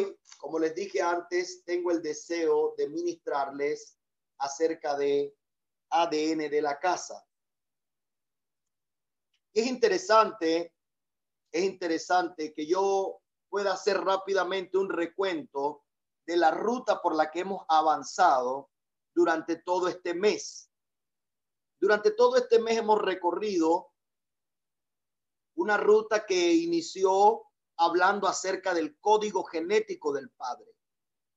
Hoy, como les dije antes, tengo el deseo de ministrarles acerca de ADN de la casa. Es interesante, es interesante que yo pueda hacer rápidamente un recuento de la ruta por la que hemos avanzado durante todo este mes. Durante todo este mes hemos recorrido una ruta que inició hablando acerca del código genético del Padre.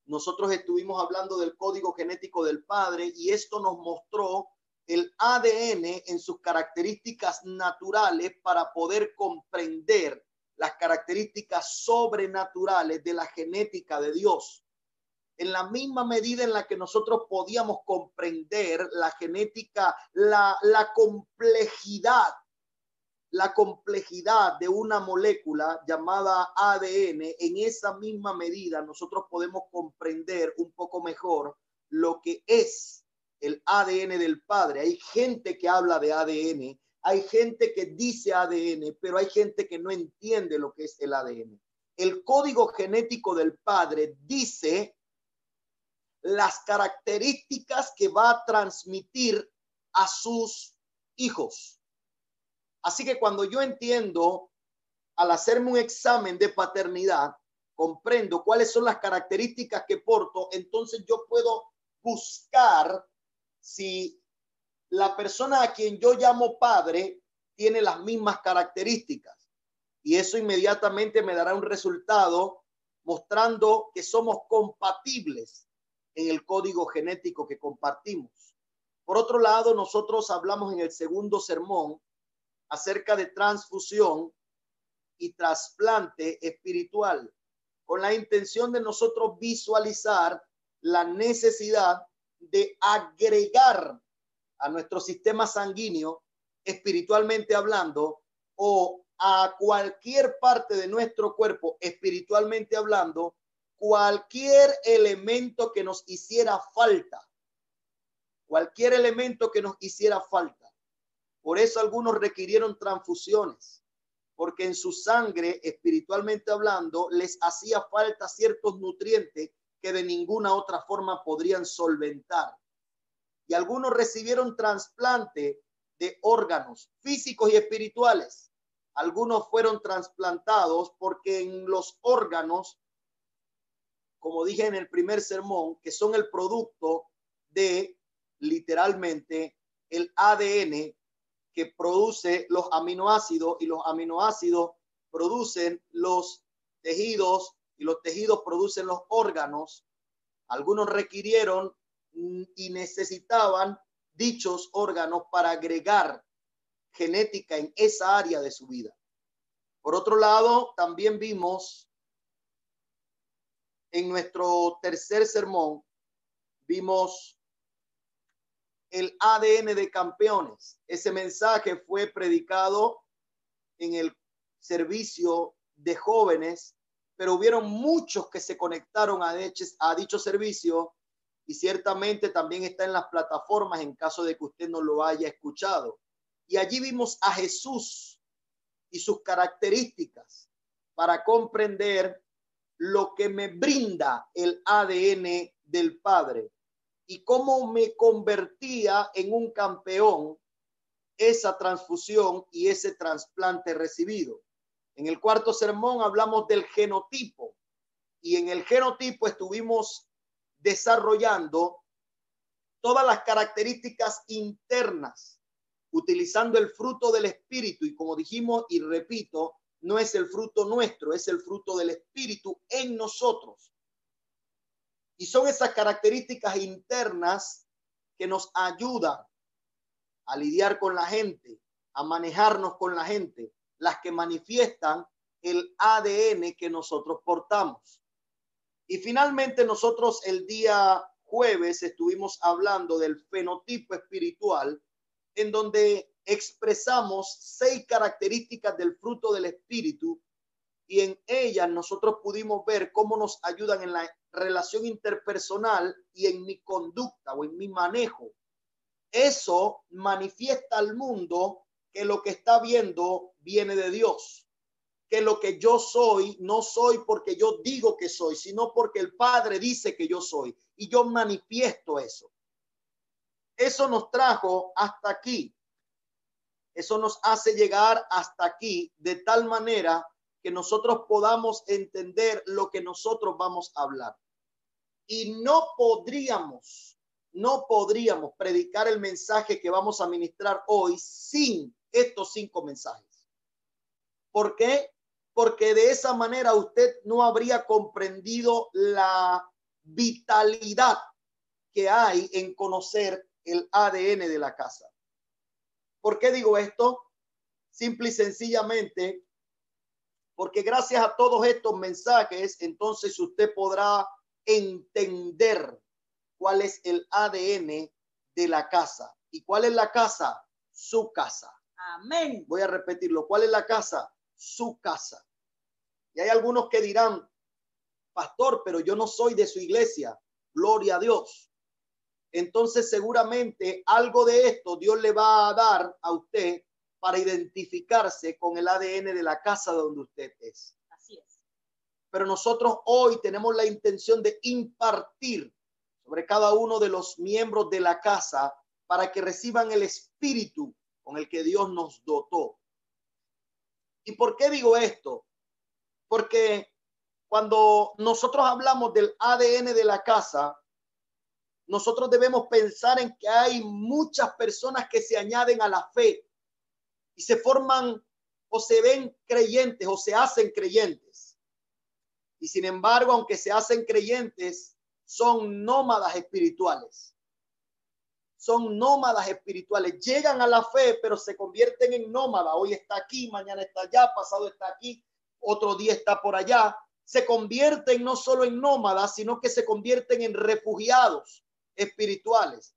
Nosotros estuvimos hablando del código genético del Padre y esto nos mostró el ADN en sus características naturales para poder comprender las características sobrenaturales de la genética de Dios. En la misma medida en la que nosotros podíamos comprender la genética, la, complejidad la complejidad de una molécula llamada ADN, en esa misma medida nosotros podemos comprender un poco mejor lo que es el ADN del Padre. Hay gente que habla de ADN, hay gente que dice ADN, pero hay gente que no entiende lo que es el ADN. El código genético del Padre dice las características que va a transmitir a sus hijos. Así que cuando yo entiendo, al hacerme un examen de paternidad, comprendo cuáles son las características que porto, entonces yo puedo buscar si la persona a quien yo llamo padre tiene las mismas características. Y eso inmediatamente me dará un resultado mostrando que somos compatibles en el código genético que compartimos. Por otro lado, nosotros hablamos en el segundo sermón acerca de transfusión y trasplante espiritual, con la intención de nosotros visualizar la necesidad de agregar a nuestro sistema sanguíneo, espiritualmente hablando, o a cualquier parte de nuestro cuerpo, espiritualmente hablando, cualquier elemento que nos hiciera falta, cualquier elemento que nos hiciera falta. Por eso algunos requirieron transfusiones, porque en su sangre, espiritualmente hablando, les hacía falta ciertos nutrientes que de ninguna otra forma podrían solventar. Y algunos recibieron trasplante de órganos físicos y espirituales. Algunos fueron trasplantados porque en los órganos, como dije en el primer sermón, que son el producto de literalmente el ADN que produce los aminoácidos y los aminoácidos producen los tejidos y los tejidos producen los órganos. Algunos requirieron y necesitaban dichos órganos para agregar genética en esa área de su vida. Por otro lado, también vimos en nuestro tercer sermón, vimos el ADN de campeones. Ese mensaje fue predicado en el servicio de jóvenes, pero hubieron muchos que se conectaron a, a dicho servicio y ciertamente también está en las plataformas en caso de que usted no lo haya escuchado. Y allí vimos a Jesús y sus características para comprender lo que me brinda el ADN del Padre y cómo me convertía en un campeón esa transfusión y ese trasplante recibido. En el cuarto sermón hablamos del genotipo y en el genotipo estuvimos desarrollando todas las características internas, utilizando el fruto del espíritu y como dijimos y repito, no es el fruto nuestro, es el fruto del espíritu en nosotros. Y son esas características internas que nos ayudan a lidiar con la gente, a manejarnos con la gente, las que manifiestan el ADN que nosotros portamos. Y finalmente nosotros el día jueves estuvimos hablando del fenotipo espiritual, en donde expresamos seis características del fruto del espíritu y en ellas nosotros pudimos ver cómo nos ayudan en la relación interpersonal y en mi conducta o en mi manejo. Eso manifiesta al mundo que lo que está viendo viene de Dios. que lo que yo soy no soy porque yo digo que soy, sino porque el Padre dice que yo soy y yo manifiesto eso. Eso nos trajo hasta aquí. Eso nos hace llegar hasta aquí de tal manera que nosotros podamos entender lo que nosotros vamos a hablar. Y no podríamos, no podríamos predicar el mensaje que vamos a ministrar hoy sin estos cinco mensajes. ¿Por qué? Porque de esa manera usted no habría comprendido la vitalidad que hay en conocer el ADN de la casa. ¿Por qué digo esto? Simple y sencillamente, porque gracias a todos estos mensajes, entonces usted podrá entender cuál es el ADN de la casa. ¿Y cuál es la casa? Su casa. Amén. Voy a repetirlo. ¿Cuál es la casa? Su casa. Y hay algunos que dirán, pastor, pero yo no soy de su iglesia. Gloria a Dios entonces seguramente algo de esto Dios le va a dar a usted para identificarse con el ADN de la casa donde usted es. Pero nosotros hoy tenemos la intención de impartir sobre cada uno de los miembros de la casa para que reciban el espíritu con el que Dios nos dotó. ¿Y por qué digo esto? Porque cuando nosotros hablamos del ADN de la casa, nosotros debemos pensar en que hay muchas personas que se añaden a la fe y se forman o se ven creyentes o se hacen creyentes. Y sin embargo, aunque se hacen creyentes, son nómadas espirituales. Son nómadas espirituales. Llegan a la fe, pero se convierten en nómadas. Hoy está aquí, mañana está allá, pasado está aquí, otro día está por allá. Se convierten no solo en nómadas, sino que se convierten en refugiados espirituales.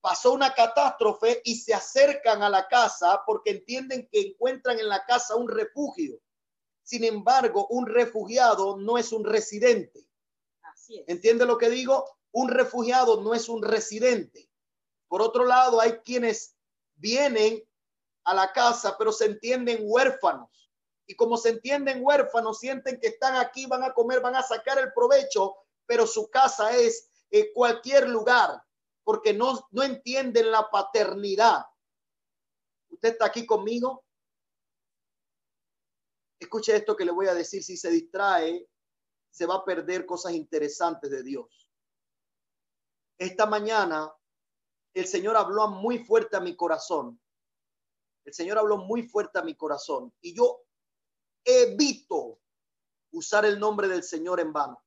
Pasó una catástrofe y se acercan a la casa porque entienden que encuentran en la casa un refugio. Sin embargo, un refugiado no es un residente. Así es. ¿Entiende lo que digo? Un refugiado no es un residente. Por otro lado, hay quienes vienen a la casa, pero se entienden huérfanos. Y como se entienden huérfanos, sienten que están aquí, van a comer, van a sacar el provecho, pero su casa es en cualquier lugar porque no, no entienden la paternidad. ¿Usted está aquí conmigo? Escuche esto que le voy a decir. Si se distrae, se va a perder cosas interesantes de Dios. Esta mañana el Señor habló muy fuerte a mi corazón. El Señor habló muy fuerte a mi corazón y yo evito usar el nombre del Señor en vano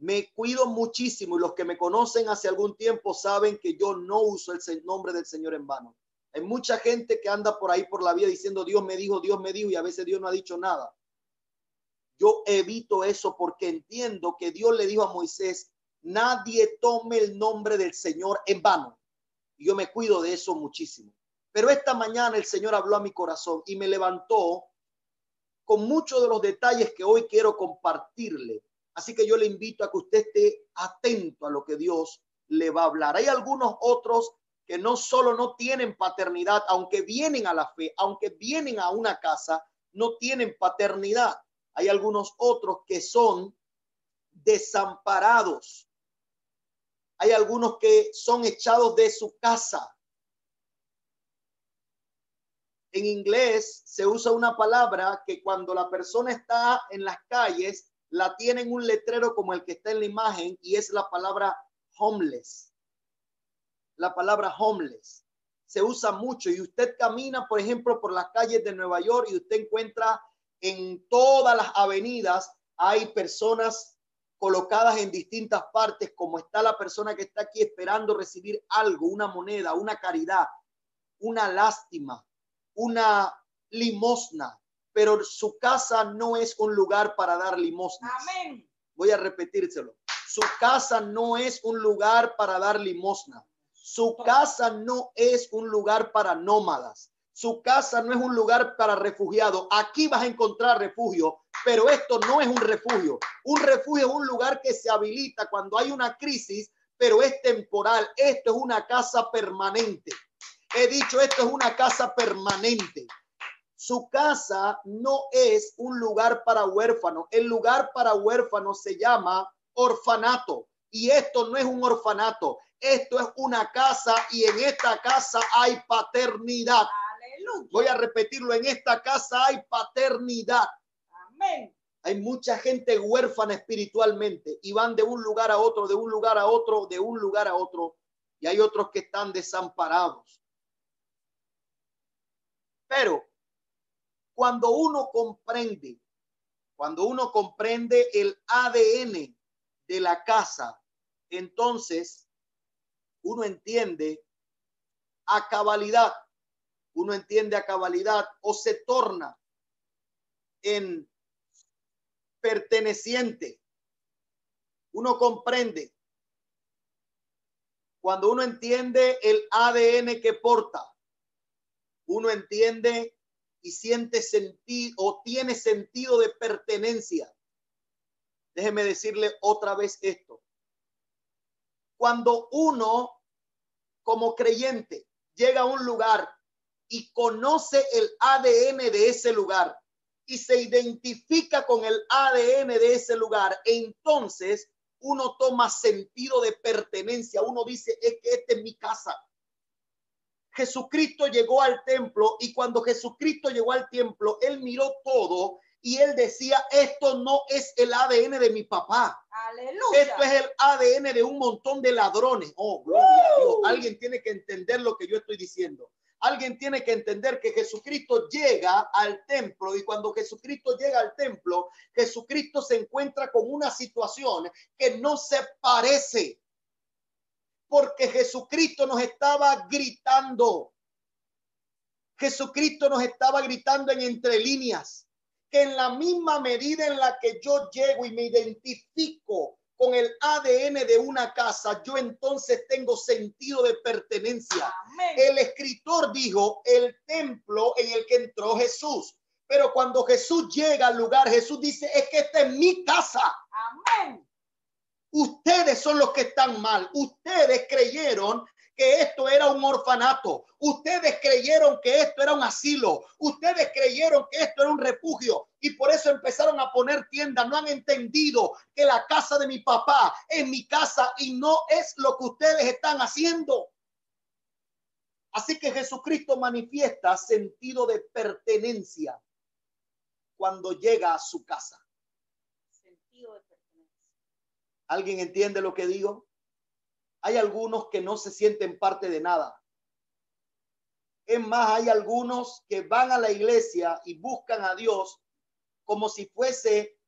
me cuido muchísimo y los que me conocen hace algún tiempo saben que yo no uso el nombre del Señor en vano. Hay mucha gente que anda por ahí por la vida diciendo Dios me dijo, Dios me dijo y a veces Dios no ha dicho nada. Yo evito eso porque entiendo que Dios le dijo a Moisés, nadie tome el nombre del Señor en vano. Yo me cuido de eso muchísimo. Pero esta mañana el Señor habló a mi corazón y me levantó con muchos de los detalles que hoy quiero compartirle Así que yo le invito a que usted esté atento a lo que Dios le va a hablar. Hay algunos otros que no solo no tienen paternidad, aunque vienen a la fe, aunque vienen a una casa, no tienen paternidad. Hay algunos otros que son desamparados. Hay algunos que son echados de su casa. En inglés se usa una palabra que cuando la persona está en las calles la tienen un letrero como el que está en la imagen y es la palabra homeless. La palabra homeless se usa mucho y usted camina, por ejemplo, por las calles de Nueva York y usted encuentra en todas las avenidas hay personas colocadas en distintas partes, como está la persona que está aquí esperando recibir algo, una moneda, una caridad, una lástima, una limosna, pero su casa no es un lugar para dar limosnas. Amén. Voy a repetírselo. Su casa no es un lugar para dar limosna. Su casa no es un lugar para nómadas. Su casa no es un lugar para refugiados. Aquí vas a encontrar refugio, pero esto no es un refugio. Un refugio es un lugar que se habilita cuando hay una crisis, pero es temporal. Esto es una casa permanente. He dicho, esto es una casa permanente. Su casa no es un lugar para huérfanos. El lugar para huérfanos se llama orfanato. Y esto no es un orfanato. Esto es una casa y en esta casa hay paternidad. Aleluya. Voy a repetirlo. En esta casa hay paternidad. Amén. Hay mucha gente huérfana espiritualmente y van de un lugar a otro, de un lugar a otro, de un lugar a otro. Y hay otros que están desamparados. Pero cuando uno comprende, cuando uno comprende el ADN de la casa, entonces uno entiende a cabalidad, uno entiende a cabalidad o se torna en perteneciente. Uno comprende cuando uno entiende el ADN que porta, uno entiende y siente sentido o tiene sentido de pertenencia. Déjeme decirle otra vez esto. Cuando uno como creyente llega a un lugar y conoce el ADN de ese lugar y se identifica con el ADN de ese lugar, entonces uno toma sentido de pertenencia. Uno dice, es que esta es mi casa. Jesucristo llegó al templo y cuando Jesucristo llegó al templo, él miró todo y él decía, esto no es el ADN de mi papá. Aleluya. Esto es el ADN de un montón de ladrones. Oh, gloria a Dios. Alguien tiene que entender lo que yo estoy diciendo. Alguien tiene que entender que Jesucristo llega al templo y cuando Jesucristo llega al templo, Jesucristo se encuentra con una situación que no se parece porque Jesucristo nos estaba gritando. Jesucristo nos estaba gritando en entre líneas que en la misma medida en la que yo llego y me identifico con el ADN de una casa, yo entonces tengo sentido de pertenencia. Amén. El escritor dijo el templo en el que entró Jesús. Pero cuando Jesús llega al lugar, Jesús dice, es que esta es mi casa. Amén. Ustedes son los que están mal. Ustedes creyeron que esto era un orfanato. Ustedes creyeron que esto era un asilo. Ustedes creyeron que esto era un refugio. Y por eso empezaron a poner tiendas. No han entendido que la casa de mi papá es mi casa y no es lo que ustedes están haciendo. Así que Jesucristo manifiesta sentido de pertenencia cuando llega a su casa. ¿Alguien entiende lo que digo? Hay algunos que no se sienten parte de nada. Es más, hay algunos que van a la iglesia y buscan a Dios como si fuese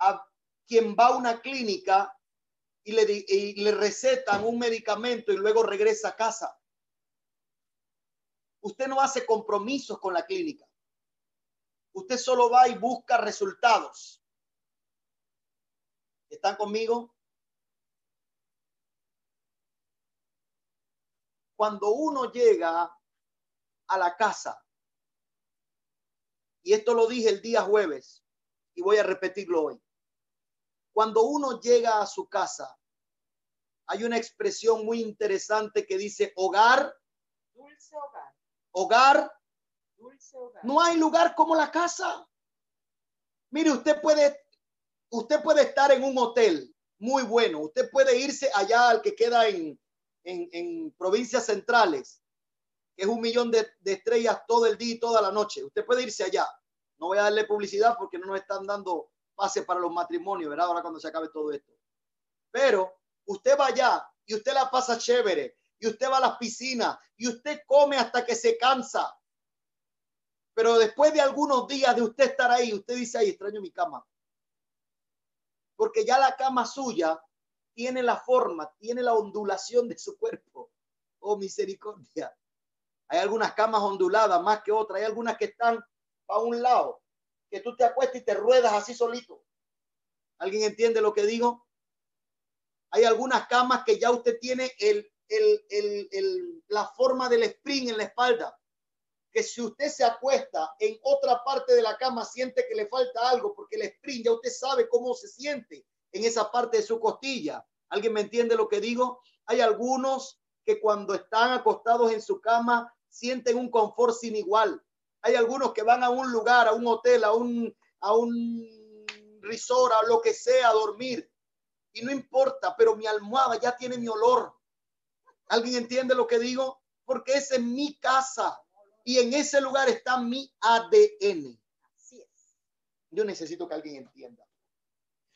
a quien va a una clínica y le, le recetan un medicamento y luego regresa a casa. Usted no hace compromisos con la clínica. Usted solo va y busca resultados. ¿Están conmigo? Cuando uno llega a la casa, y esto lo dije el día jueves, y voy a repetirlo hoy. Cuando uno llega a su casa, hay una expresión muy interesante que dice hogar, Dulce hogar. hogar, Dulce hogar. no hay lugar como la casa. Mire, usted puede, usted puede estar en un hotel muy bueno. Usted puede irse allá al que queda en, en, en provincias centrales, que es un millón de, de estrellas todo el día y toda la noche. Usted puede irse allá. No voy a darle publicidad porque no nos están dando pase para los matrimonios, ¿verdad? Ahora cuando se acabe todo esto. Pero usted va allá y usted la pasa chévere y usted va a las piscinas y usted come hasta que se cansa. Pero después de algunos días de usted estar ahí, usted dice, ay, extraño mi cama. Porque ya la cama suya tiene la forma, tiene la ondulación de su cuerpo. Oh, misericordia. Hay algunas camas onduladas más que otras. Hay algunas que están a un lado, que tú te acuestas y te ruedas así solito. ¿Alguien entiende lo que digo? Hay algunas camas que ya usted tiene el, la forma del spring en la espalda que si usted se acuesta en otra parte de la cama, siente que le falta algo, porque el sprint ya usted sabe cómo se siente en esa parte de su costilla. ¿Alguien me entiende lo que digo? Hay algunos que cuando están acostados en su cama sienten un confort sin igual. Hay algunos que van a un lugar, a un hotel, a un, a un resort, a lo que sea, a dormir. Y no importa, pero mi almohada ya tiene mi olor. ¿Alguien entiende lo que digo? Porque esa es mi casa y en ese lugar está mi ADN. Así es. Yo necesito que alguien entienda.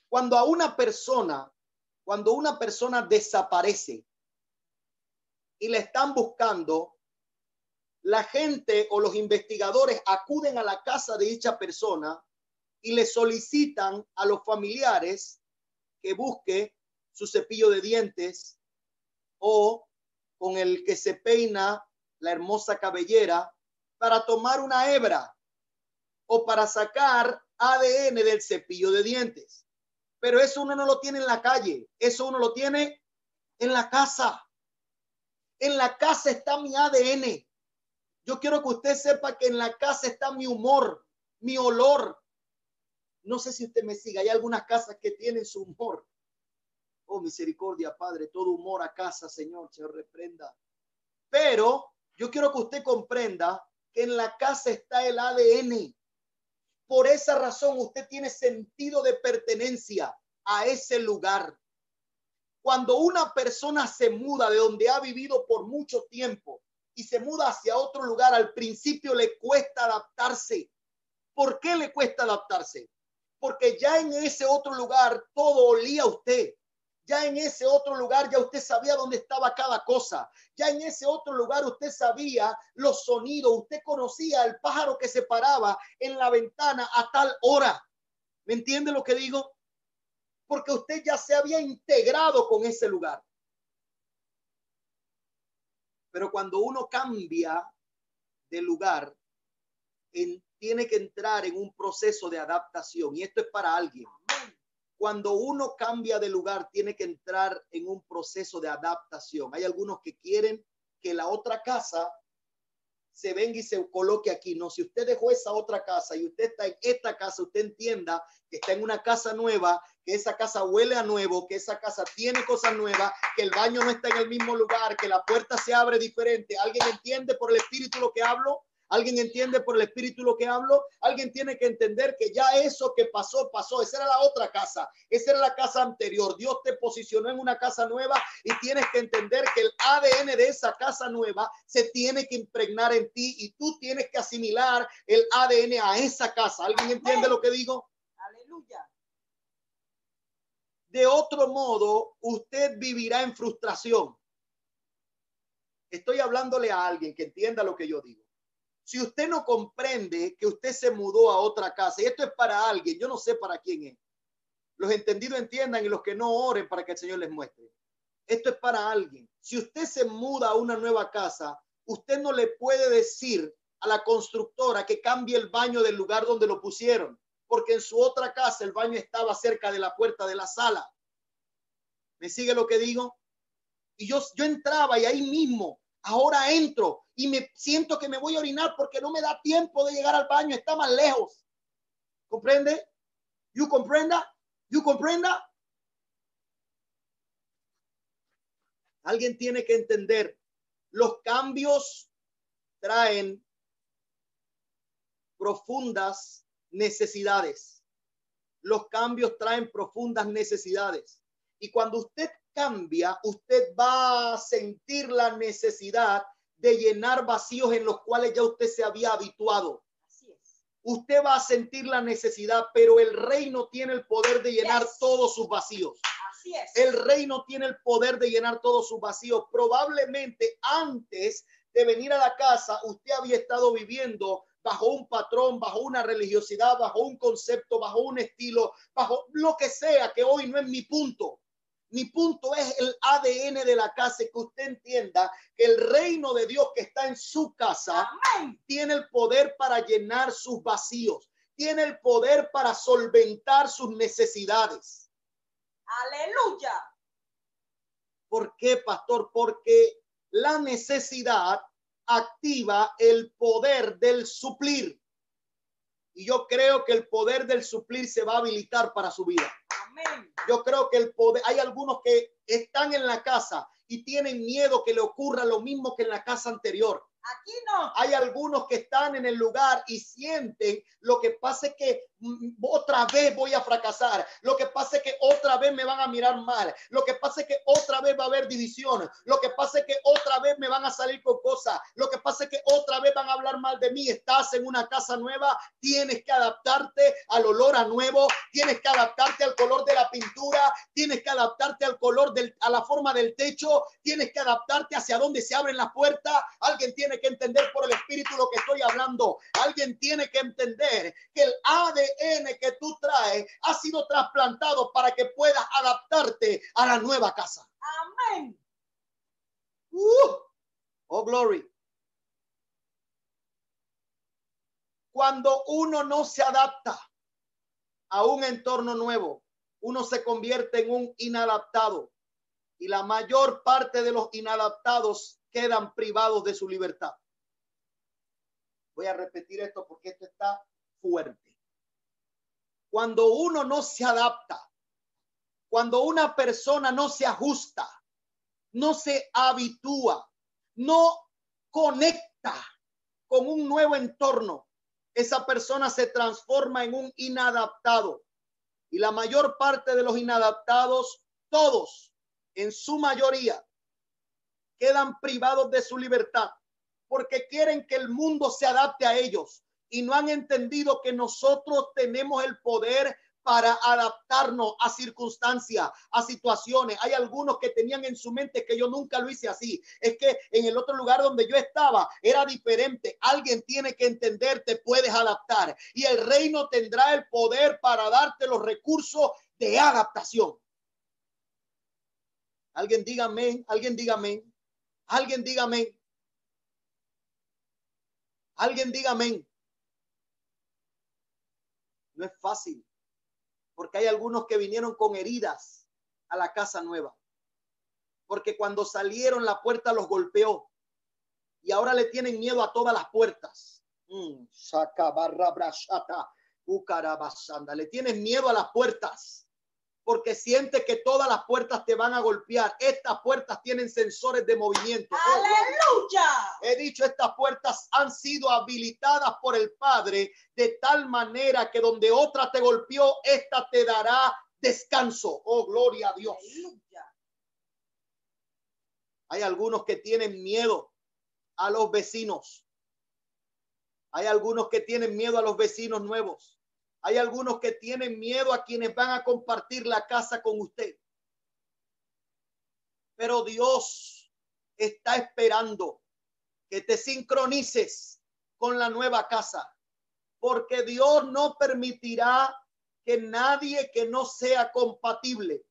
Cuando a una persona, cuando una persona desaparece y la están buscando, la gente o los investigadores acuden a la casa de dicha persona y le solicitan a los familiares que busque su cepillo de dientes o con el que se peina la hermosa cabellera para tomar una hebra o para sacar ADN del cepillo de dientes. Pero eso uno no lo tiene en la calle, eso uno lo tiene en la casa. En la casa está mi ADN. Yo quiero que usted sepa que en la casa está mi humor, mi olor. No sé si usted me sigue, hay algunas casas que tienen su humor. Oh, misericordia, Padre, todo humor a casa, Señor, se reprenda. Pero yo quiero que usted comprenda que en la casa está el ADN. Por esa razón usted tiene sentido de pertenencia a ese lugar. Cuando una persona se muda de donde ha vivido por mucho tiempo y se muda hacia otro lugar, al principio le cuesta adaptarse. ¿Por qué le cuesta adaptarse? Porque ya en ese otro lugar todo olía a usted. Ya en ese otro lugar ya usted sabía dónde estaba cada cosa. Ya en ese otro lugar usted sabía los sonidos. Usted conocía el pájaro que se paraba en la ventana a tal hora. ¿Me entiende lo que digo? Porque usted ya se había integrado con ese lugar. Pero cuando uno cambia de lugar, en, tiene que entrar en un proceso de adaptación. Y esto es para alguien cuando uno cambia de lugar, tiene que entrar en un proceso de adaptación. Hay algunos que quieren que la otra casa se venga y se coloque aquí. No, si usted dejó esa otra casa y usted está en esta casa, usted entienda que está en una casa nueva, que esa casa huele a nuevo, que esa casa tiene cosas nuevas, que el baño no está en el mismo lugar, que la puerta se abre diferente. ¿Alguien entiende por el espíritu lo que hablo? ¿Alguien entiende por el espíritu lo que hablo? Alguien tiene que entender que ya eso que pasó, pasó. Esa era la otra casa. Esa era la casa anterior. Dios te posicionó en una casa nueva y tienes que entender que el ADN de esa casa nueva se tiene que impregnar en ti y tú tienes que asimilar el ADN a esa casa. ¿Alguien entiende lo que digo? Aleluya. De otro modo, usted vivirá en frustración. Estoy hablándole a alguien que entienda lo que yo digo. Si usted no comprende que usted se mudó a otra casa, y esto es para alguien, yo no sé para quién es. Los entendidos entiendan y los que no oren para que el Señor les muestre. Esto es para alguien. Si usted se muda a una nueva casa, usted no le puede decir a la constructora que cambie el baño del lugar donde lo pusieron, porque en su otra casa el baño estaba cerca de la puerta de la sala. ¿Me sigue lo que digo? Y yo, yo entraba y ahí mismo Ahora entro y me siento que me voy a orinar porque no me da tiempo de llegar al baño, está más lejos. ¿Comprende? ¿You comprenda? ¿You comprenda? Alguien tiene que entender, los cambios traen profundas necesidades. Los cambios traen profundas necesidades. Y cuando usted cambia, usted va a sentir la necesidad de llenar vacíos en los cuales ya usted se había habituado. Así es. Usted va a sentir la necesidad, pero el reino tiene el poder de llenar Yes. todos sus vacíos. Así es. El reino tiene el poder de llenar todos sus vacíos. Probablemente antes de venir a la casa, usted había estado viviendo bajo un patrón, bajo una religiosidad, bajo un concepto, bajo un estilo, bajo lo que sea, que hoy no es mi punto. Mi punto es el ADN de la casa, que usted entienda que el reino de Dios que está en su casa Amén. tiene el poder para llenar sus vacíos, tiene el poder para solventar sus necesidades. Aleluya. ¿Por qué, pastor? Porque la necesidad activa el poder del suplir. Y yo creo que el poder del suplir se va a habilitar para su vida. Yo creo que el poder, hay algunos que están en la casa y tienen miedo que le ocurra lo mismo que en la casa anterior. Aquí no. Hay algunos que están en el lugar y sienten lo que pasa es que otra vez voy a fracasar. Lo que pasa es que otra vez me van a mirar mal. Lo que pasa es que otra vez va a haber división. Lo que pasa es que otra vez me van a salir con cosas. Lo que pasa es que otra vez van a hablar mal de mí. Estás en una casa nueva, tienes que adaptarte al olor a nuevo, tienes que adaptarte al color de la pintura, tienes que adaptarte al color del a la forma del techo, tienes que adaptarte hacia dónde se abren las puertas. Alguien tiene que entender por el espíritu lo que estoy hablando. Alguien tiene que entender que el ADN que tú traes ha sido trasplantado para que puedas adaptarte a la nueva casa. Amén. Uh, oh, glory. Cuando uno no se adapta a un entorno nuevo, uno se convierte en un inadaptado y la mayor parte de los inadaptados quedan privados de su libertad. Voy a repetir esto porque esto está fuerte. Cuando uno no se adapta, cuando una persona no se ajusta, no se habitúa, no conecta con un nuevo entorno, esa persona se transforma en un inadaptado. Y la mayor parte de los inadaptados, todos, en su mayoría, quedan privados de su libertad porque quieren que el mundo se adapte a ellos y no han entendido que nosotros tenemos el poder para adaptarnos a circunstancias, a situaciones. Hay algunos que tenían en su mente que yo nunca lo hice así. Es que en el otro lugar donde yo estaba era diferente. Alguien tiene que entender, te puedes adaptar y el reino tendrá el poder para darte los recursos de adaptación. Alguien dígame, alguien dígame, alguien dígame. Alguien diga amén. No es fácil, porque hay algunos que vinieron con heridas a la casa nueva, porque cuando salieron la puerta los golpeó y ahora le tienen miedo a todas las puertas. Mm, le tienen miedo a las puertas porque siente que todas las puertas te van a golpear. Estas puertas tienen sensores de movimiento. Aleluya. He dicho, estas puertas han sido habilitadas por el Padre de tal manera que donde otra te golpeó, esta te dará descanso. Oh, gloria a Dios. Aleluya. Hay algunos que tienen miedo a los vecinos. Hay algunos que tienen miedo a los vecinos nuevos. Hay algunos que tienen miedo a quienes van a compartir la casa con usted. Pero Dios está esperando que te sincronices con la nueva casa, porque Dios no permitirá que nadie que no sea compatible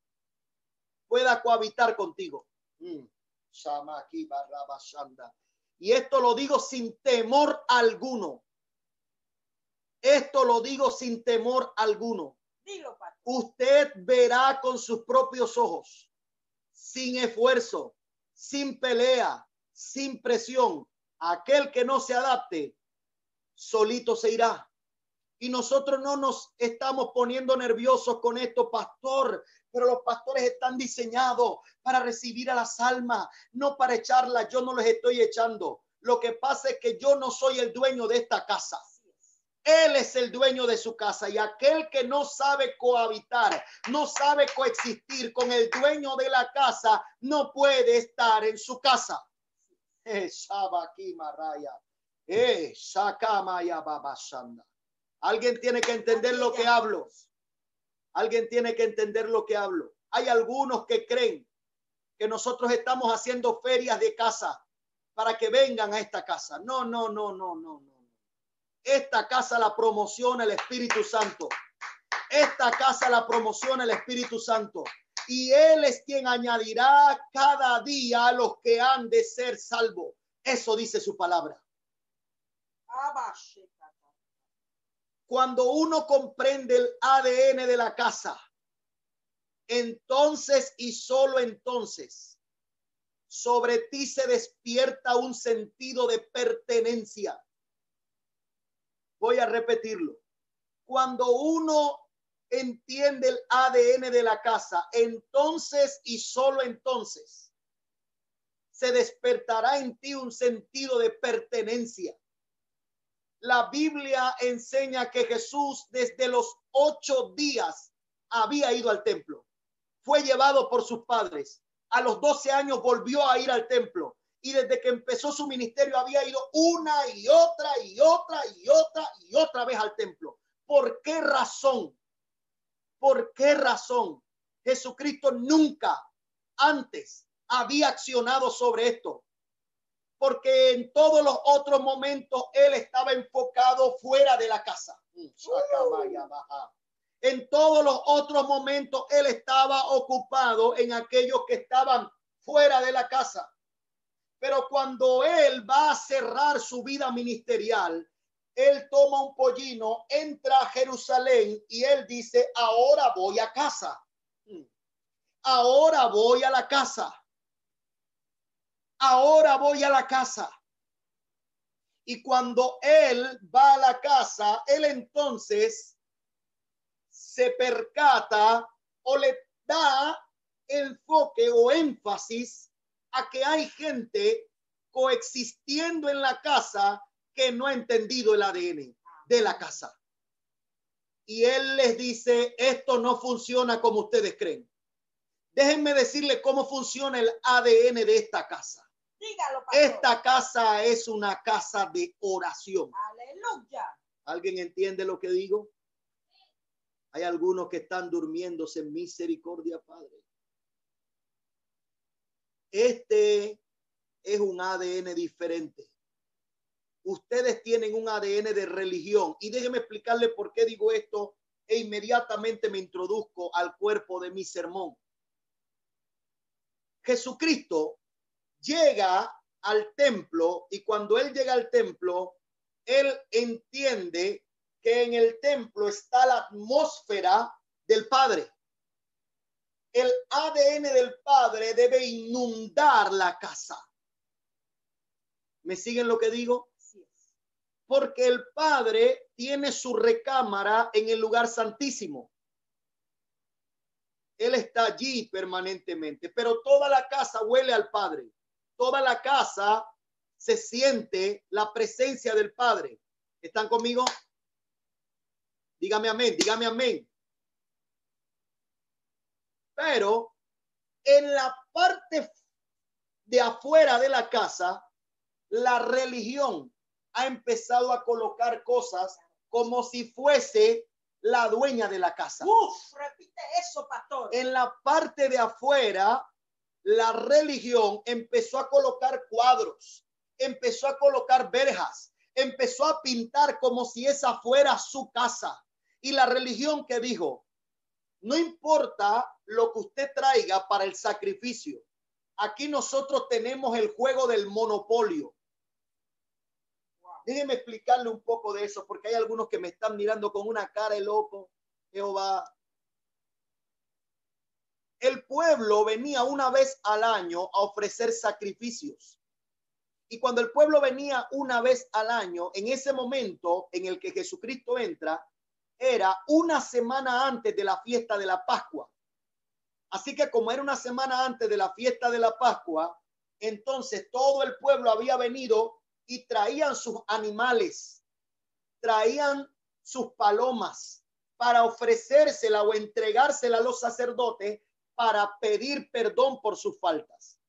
pueda cohabitar contigo. Mm. Y esto lo digo sin temor alguno. Esto lo digo sin temor alguno. Dilo. Usted verá con sus propios ojos, sin esfuerzo, sin pelea, sin presión. Aquel que no se adapte, solito se irá. Y nosotros no nos estamos poniendo nerviosos con esto, pastor, pero los pastores están diseñados para recibir a las almas, no para echarlas. Yo no les estoy echando. Lo que pasa es que yo no soy el dueño de esta casa. Él es el dueño de su casa y aquel que no sabe cohabitar, no sabe coexistir con el dueño de la casa, no puede estar en su casa. Eh, eh, Alguien tiene que entender lo que hablo. Alguien tiene que entender lo que hablo. Hay algunos que creen que nosotros estamos haciendo ferias de casa para que vengan a esta casa. No, no, no, no, no, no. Esta casa la promociona el Espíritu Santo. Esta casa la promociona el Espíritu Santo. Y Él es quien añadirá cada día a los que han de ser salvos. Eso dice su palabra. Cuando uno comprende el ADN de la casa, entonces y solo entonces sobre ti se despierta un sentido de pertenencia Voy a repetirlo. Cuando uno entiende el ADN de la casa, entonces y solo entonces se despertará en ti un sentido de pertenencia. La Biblia enseña que Jesús desde los ocho días había ido al templo. Fue llevado por sus padres. A los 12 años volvió a ir al templo. Y desde que empezó su ministerio había ido una y otra y otra y otra y otra vez al templo. ¿Por qué razón? ¿Por qué razón? Jesucristo nunca antes había accionado sobre esto. Porque en todos los otros momentos él estaba enfocado fuera de la casa. En todos los otros momentos él estaba ocupado en aquellos que estaban fuera de la casa. Pero cuando él va a cerrar su vida ministerial, él toma un pollino, entra a Jerusalén y él dice, ahora voy a casa. Ahora voy a la casa. Ahora voy a la casa. Y cuando él va a la casa, él entonces se percata o le da enfoque o énfasis a que hay gente coexistiendo en la casa que no ha entendido el ADN de la casa. Y él les dice, esto no funciona como ustedes creen. Déjenme decirle cómo funciona el ADN de esta casa. Dígalo. Esta casa es una casa de oración. Aleluya. ¿Alguien entiende lo que digo? Hay algunos que están durmiéndose en misericordia, Padre. Este es un ADN diferente. Ustedes tienen un ADN de religión. Y déjenme explicarle por qué digo esto e inmediatamente me introduzco al cuerpo de mi sermón. Jesucristo llega al templo y cuando él llega al templo, él entiende que en el templo está la atmósfera del Padre. El ADN del Padre debe inundar la casa. ¿Me siguen lo que digo? Porque el Padre tiene su recámara en el lugar santísimo. Él está allí permanentemente, pero toda la casa huele al Padre. Toda la casa se siente la presencia del Padre. ¿Están conmigo? Dígame amén, dígame amén. Pero en la parte de afuera de la casa, la religión ha empezado a colocar cosas como si fuese la dueña de la casa. Uf, repite eso, pastor. En la parte de afuera, la religión empezó a colocar cuadros, empezó a colocar verjas, empezó a pintar como si esa fuera su casa. Y la religión que dijo, no importa lo que usted traiga para el sacrificio. Aquí nosotros tenemos el juego del monopolio. Déjeme explicarle un poco de eso, porque hay algunos que me están mirando con una cara de loco. Jehová. El pueblo venía una vez al año a ofrecer sacrificios. Y cuando el pueblo venía una vez al año, en ese momento en el que Jesucristo entra, era una semana antes de la fiesta de la Pascua. Así que como era una semana antes de la fiesta de la Pascua, entonces todo el pueblo había venido y traían sus animales, traían sus palomas para ofrecérsela o entregársela a los sacerdotes para pedir perdón por sus faltas.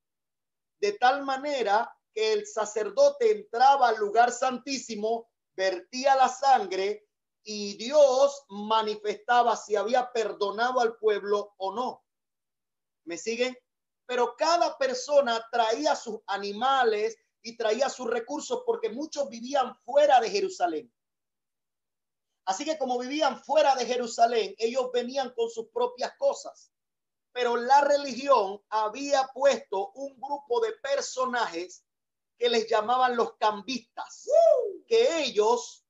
De tal manera que el sacerdote entraba al lugar santísimo, vertía la sangre y Dios manifestaba si había perdonado al pueblo o no. ¿Me siguen? Pero cada persona traía sus animales y traía sus recursos porque muchos vivían fuera de Jerusalén. Así que como vivían fuera de Jerusalén, ellos venían con sus propias cosas. Pero la religión había puesto un grupo de personajes que les llamaban los cambistas, que ellos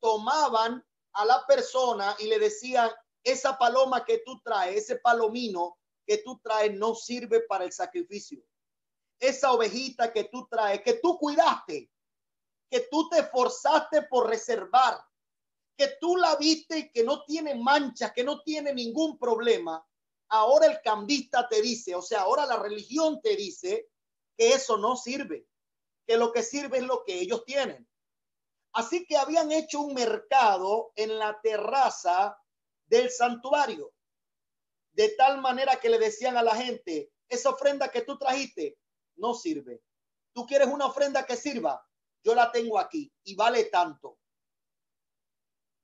tomaban a la persona y le decían, esa paloma que tú traes, ese palomino que tú traes no sirve para el sacrificio. Esa ovejita que tú traes, que tú cuidaste, que tú te esforzaste por reservar, que tú la viste y que no tiene mancha, que no tiene ningún problema. Ahora el cambista te dice, o sea, ahora la religión te dice que eso no sirve, que lo que sirve es lo que ellos tienen. Así que habían hecho un mercado en la terraza del santuario, de tal manera que le decían a la gente, esa ofrenda que tú trajiste no sirve. Tú quieres una ofrenda que sirva, yo la tengo aquí y vale tanto.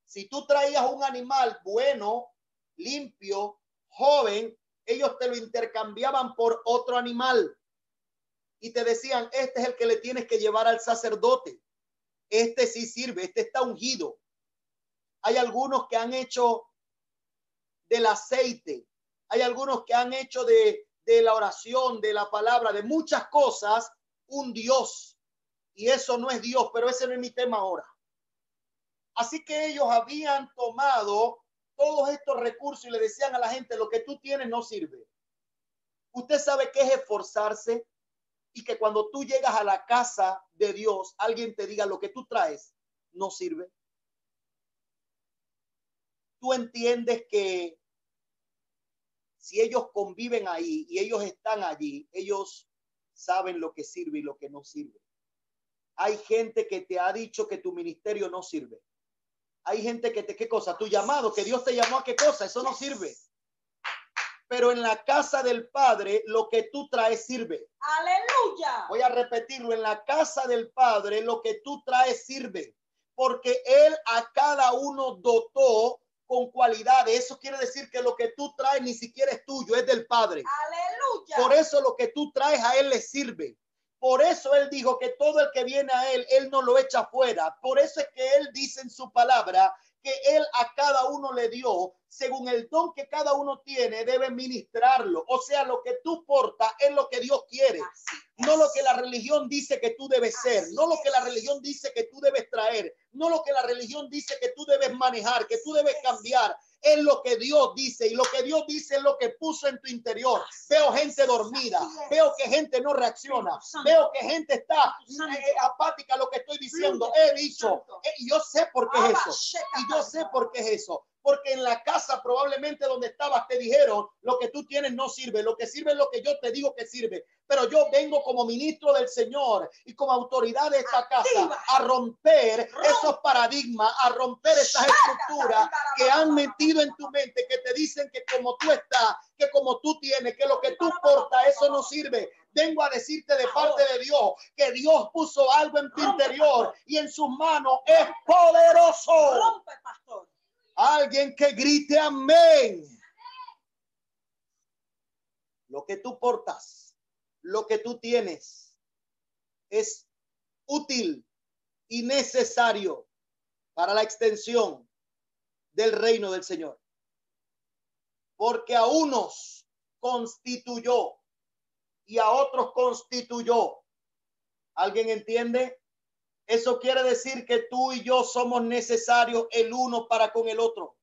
Si tú traías un animal bueno, limpio, joven, ellos te lo intercambiaban por otro animal y te decían, este es el que le tienes que llevar al sacerdote. Este sí sirve, este está ungido. Hay algunos que han hecho del aceite, hay algunos que han hecho de, la oración, de la palabra, de muchas cosas, un Dios. Y eso no es Dios, pero ese no es mi tema ahora. Así que ellos habían tomado todos estos recursos y le decían a la gente, lo que tú tienes no sirve. Usted sabe qué es esforzarse y que cuando tú llegas a la casa de Dios, alguien te diga lo que tú traes no sirve. Tú entiendes que si ellos conviven ahí y ellos están allí, ellos saben lo que sirve y lo que no sirve. Hay gente que te ha dicho que tu ministerio no sirve. Hay gente que te, ¿qué cosa? Tu llamado, que Dios te llamó a qué cosa, eso no sirve. Pero en la casa del Padre, lo que tú traes sirve. Aleluya. Voy a repetirlo, en la casa del Padre, lo que tú traes sirve. Porque Él a cada uno dotó con cualidades. Eso quiere decir que lo que tú traes ni siquiera es tuyo, es del Padre. Aleluya. Por eso lo que tú traes a Él le sirve. Por eso Él dijo que todo el que viene a Él, Él no lo echa fuera. Por eso es que Él dice en su palabra que Él a cada uno le dio, según el don que cada uno tiene, debe ministrarlo. O sea, lo que tú portas es lo que Dios quiere. No lo que la religión dice que tú debes ser, no lo que la religión dice que tú debes traer, no lo que la religión dice que tú debes manejar, que tú debes es. cambiar. Es lo que Dios dice y lo que Dios dice es lo que puso en tu interior. Veo gente dormida, veo que gente no reacciona, veo que gente está eh, apática a lo que estoy diciendo. He dicho, eh, y yo sé por qué es eso. Y yo sé por qué es eso. Porque en la casa probablemente donde estabas te dijeron lo que tú tienes no sirve, lo que sirve es lo que yo te digo que sirve. Pero yo vengo como ministro del Señor y como autoridad de esta casa a romper Rompe. esos paradigmas, a romper esas estructuras que han metido en tu mente, que te dicen que como tú estás, que como tú tienes, que lo que tú portas, eso no sirve. Vengo a decirte de parte de Dios que Dios puso algo en tu interior y en sus manos es poderoso. Rompe, pastor. Alguien que grite amén. Lo que tú portas, lo que tú tienes, es útil y necesario para la extensión del reino del Señor. Porque a unos constituyó y a otros constituyó. ¿Alguien entiende? Eso quiere decir que tú y yo somos necesarios el uno para con el otro.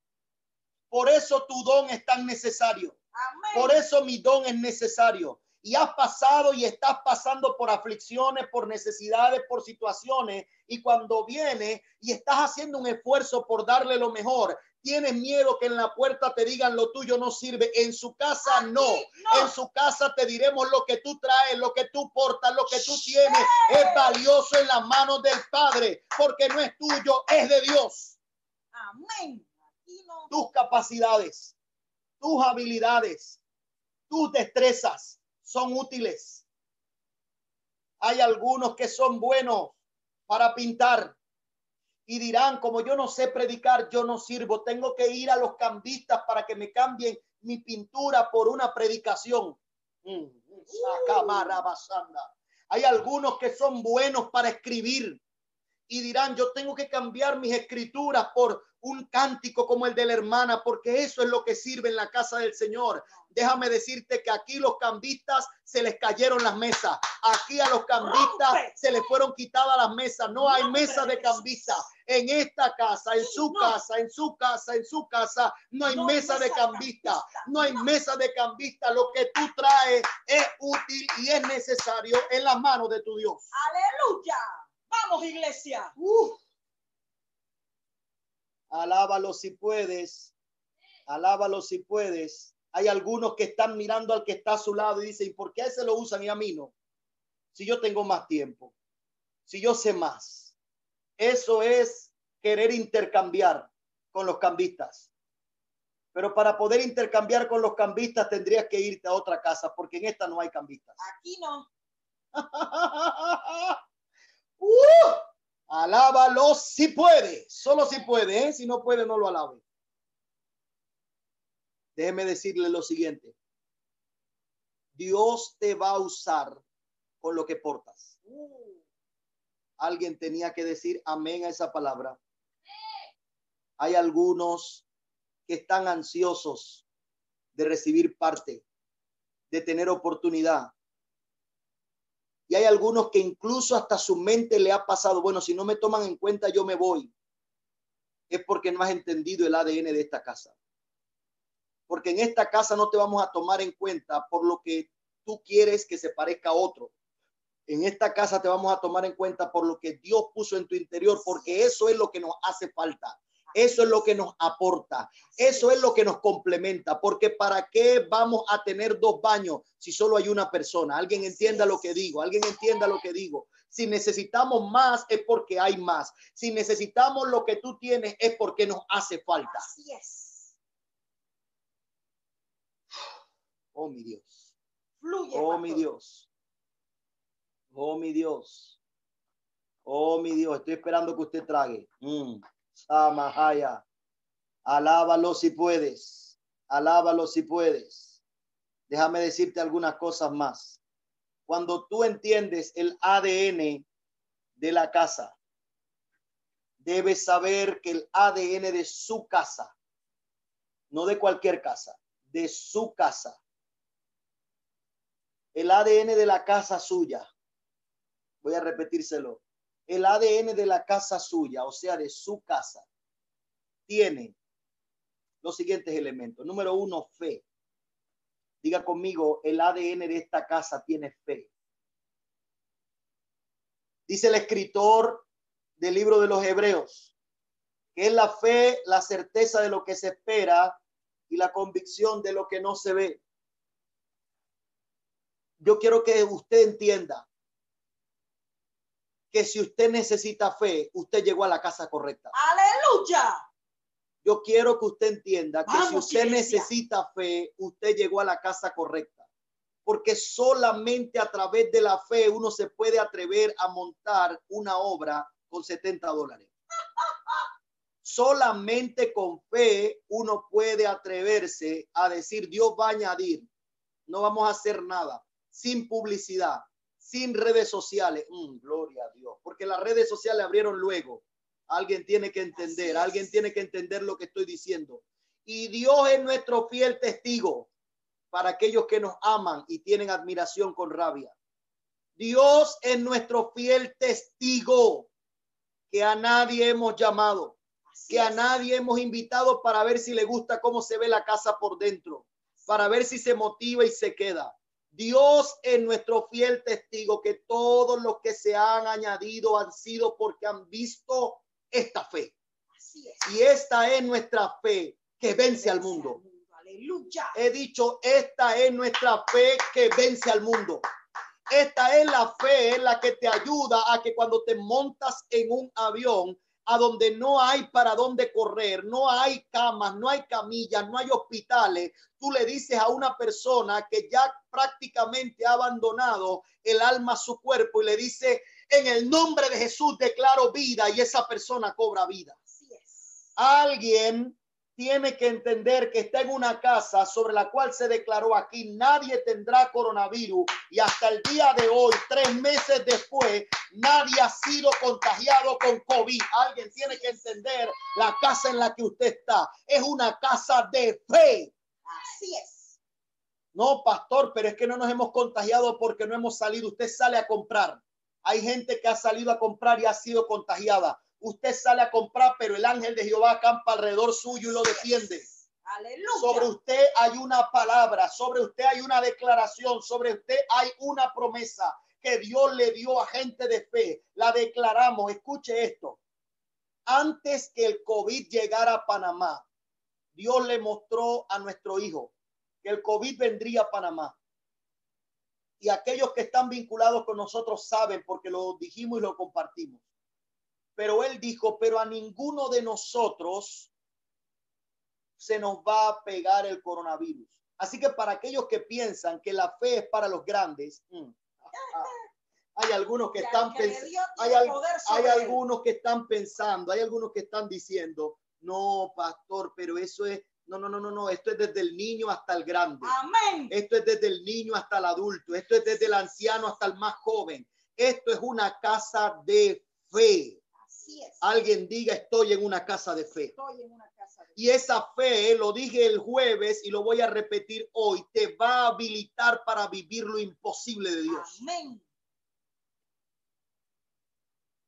Por eso tu don es tan necesario. Amén. Por eso mi don es necesario. Y has pasado y estás pasando por aflicciones, por necesidades, por situaciones. Y cuando viene y estás haciendo un esfuerzo por darle lo mejor, tienes miedo que en la puerta te digan lo tuyo no sirve. En su casa no. no. En su casa te diremos lo que tú traes, lo que tú portas, lo que tú tienes. Es valioso en las manos del Padre porque no es tuyo, es de Dios Amén. No. tus capacidades, tus habilidades, tus destrezas son útiles. Hay algunos que son buenos para pintar y dirán, como yo no sé predicar, yo no sirvo, tengo que ir a los cambistas para que me cambien mi pintura por una predicación. Mm, sacamarabasanda. Hay algunos que son buenos para escribir y dirán, yo tengo que cambiar mis escrituras por un cántico como el de la hermana, porque eso es lo que sirve en la casa del Señor. Déjame decirte que aquí los cambistas se les cayeron las mesas. Aquí a los cambistas se les fueron quitadas las mesas. No hay Nombre mesa de cambistas. En esta casa, en su casa, en su casa, en su casa, no hay mesa de cambista. No hay mesa de cambista. Lo que tú traes es útil y es necesario en las manos de tu Dios. Aleluya. Vamos, iglesia. Uf. Alábalo si puedes. Alábalo si puedes. Hay algunos que están mirando al que está a su lado y dicen, ¿y por qué a ese lo usan y a mí no? si yo tengo más tiempo, si yo sé más. Eso es querer intercambiar con los cambistas. Pero para poder intercambiar con los cambistas tendrías que irte a otra casa porque en esta no hay cambistas. Aquí no. ¡Uh! Alábalo si puede, solo si puede, ¿eh? si no puede no lo alabe. Déjeme decirle lo siguiente. Dios te va a usar con lo que portas. Uh, Alguien tenía que decir amén a esa palabra. Hay algunos que están ansiosos de recibir parte, de tener oportunidad. Y hay algunos que incluso hasta su mente le ha pasado, bueno, si no me toman en cuenta, yo me voy. Es porque no has entendido el ADN de esta casa. Porque en esta casa no te vamos a tomar en cuenta por lo que tú quieres que se parezca a otro. En esta casa te vamos a tomar en cuenta por lo que Dios puso en tu interior, porque eso es lo que nos hace falta. Eso es lo que nos aporta. Eso es lo que nos complementa. Porque ¿para qué vamos a tener dos baños si solo hay una persona? Alguien entienda lo que digo. Alguien entienda lo que digo. Si necesitamos más es porque hay más. Si necesitamos lo que tú tienes es porque nos hace falta. así es. Oh, mi Dios. Fluye. Oh, mi Dios. Oh, mi Dios. Oh, mi Dios. Estoy esperando que usted trague. Mm. Samahaya. Alábalo si puedes. Alábalo si puedes. Déjame decirte algunas cosas más. Cuando tú entiendes el ADN de la casa, debes saber que el ADN de su casa, no de cualquier casa, de su casa, el ADN de la casa suya, voy a repetírselo, el ADN de la casa suya, o sea, de su casa, tiene los siguientes elementos. Número uno, fe. Diga conmigo, el ADN de esta casa tiene fe. Dice el escritor del libro de los Hebreos, que es la fe, la certeza de lo que se espera y la convicción de lo que no se ve. Yo quiero que usted entienda que si usted necesita fe, usted llegó a la casa correcta. Aleluya. Yo quiero que usted entienda que si usted iglesia. necesita fe, usted llegó a la casa correcta. Porque solamente a través de la fe uno se puede atrever a montar una obra con 70 dólares. Solamente con fe uno puede atreverse a decir, Dios va a añadir, no vamos a hacer nada, sin publicidad, sin redes sociales. Mm, gloria a Dios, porque las redes sociales abrieron luego. Alguien tiene que entender, alguien tiene que entender lo que estoy diciendo. Y Dios es nuestro fiel testigo para aquellos que nos aman y tienen admiración con rabia. Dios es nuestro fiel testigo que a nadie hemos llamado, Así que a nadie hemos invitado para ver si le gusta cómo se ve la casa por dentro, para ver si se motiva y se queda. Dios es nuestro fiel testigo que todos los que se han añadido han sido porque han visto esta fe. Así es. Y esta es nuestra fe que vence al mundo. Aleluya. He dicho, esta es nuestra fe que vence al mundo. Esta es la fe en la que te ayuda a que cuando te montas en un avión a donde no hay para dónde correr, no hay camas, no hay camillas, no hay hospitales, tú le dices a una persona que ya prácticamente ha abandonado el alma a su cuerpo y le dice, en el nombre de Jesús declaro vida y esa persona cobra vida. Alguien tiene que entender que está en una casa sobre la cual se declaró aquí nadie tendrá coronavirus y hasta el día de hoy, tres meses después, nadie ha sido contagiado con COVID. Alguien tiene que entender la casa en la que usted está. Es una casa de fe. Así es. No, pastor, pero es que no nos hemos contagiado porque no hemos salido. Usted sale a comprar. Hay gente que ha salido a comprar y ha sido contagiada. Usted sale a comprar, pero el ángel de Jehová acampa alrededor suyo y lo defiende. Aleluya. Sobre usted hay una palabra, sobre usted hay una declaración, sobre usted hay una promesa que Dios le dio a gente de fe. La declaramos. Escuche esto. Antes que el COVID llegara a Panamá, Dios le mostró a nuestro hijo que el COVID vendría a Panamá. y aquellos que están vinculados con nosotros saben porque lo dijimos y lo compartimos. Pero él dijo, pero a ninguno de nosotros se nos va a pegar el coronavirus. Así que para aquellos que piensan que la fe es para los grandes, mm, ah, hay algunos que están pensando, hay, hay algunos que están pensando, hay algunos que están diciendo, no, pastor, pero eso es, no, no, no, no, no, esto es desde el niño hasta el grande. Amén. Esto es desde el niño hasta el adulto. Esto es desde el anciano hasta el más joven. Esto es una casa de fe. Así es. Alguien diga, estoy en una casa de fe. Estoy en una casa de Y esa fe, lo dije el jueves y lo voy a repetir hoy, te va a habilitar para vivir lo imposible de Dios. Amén.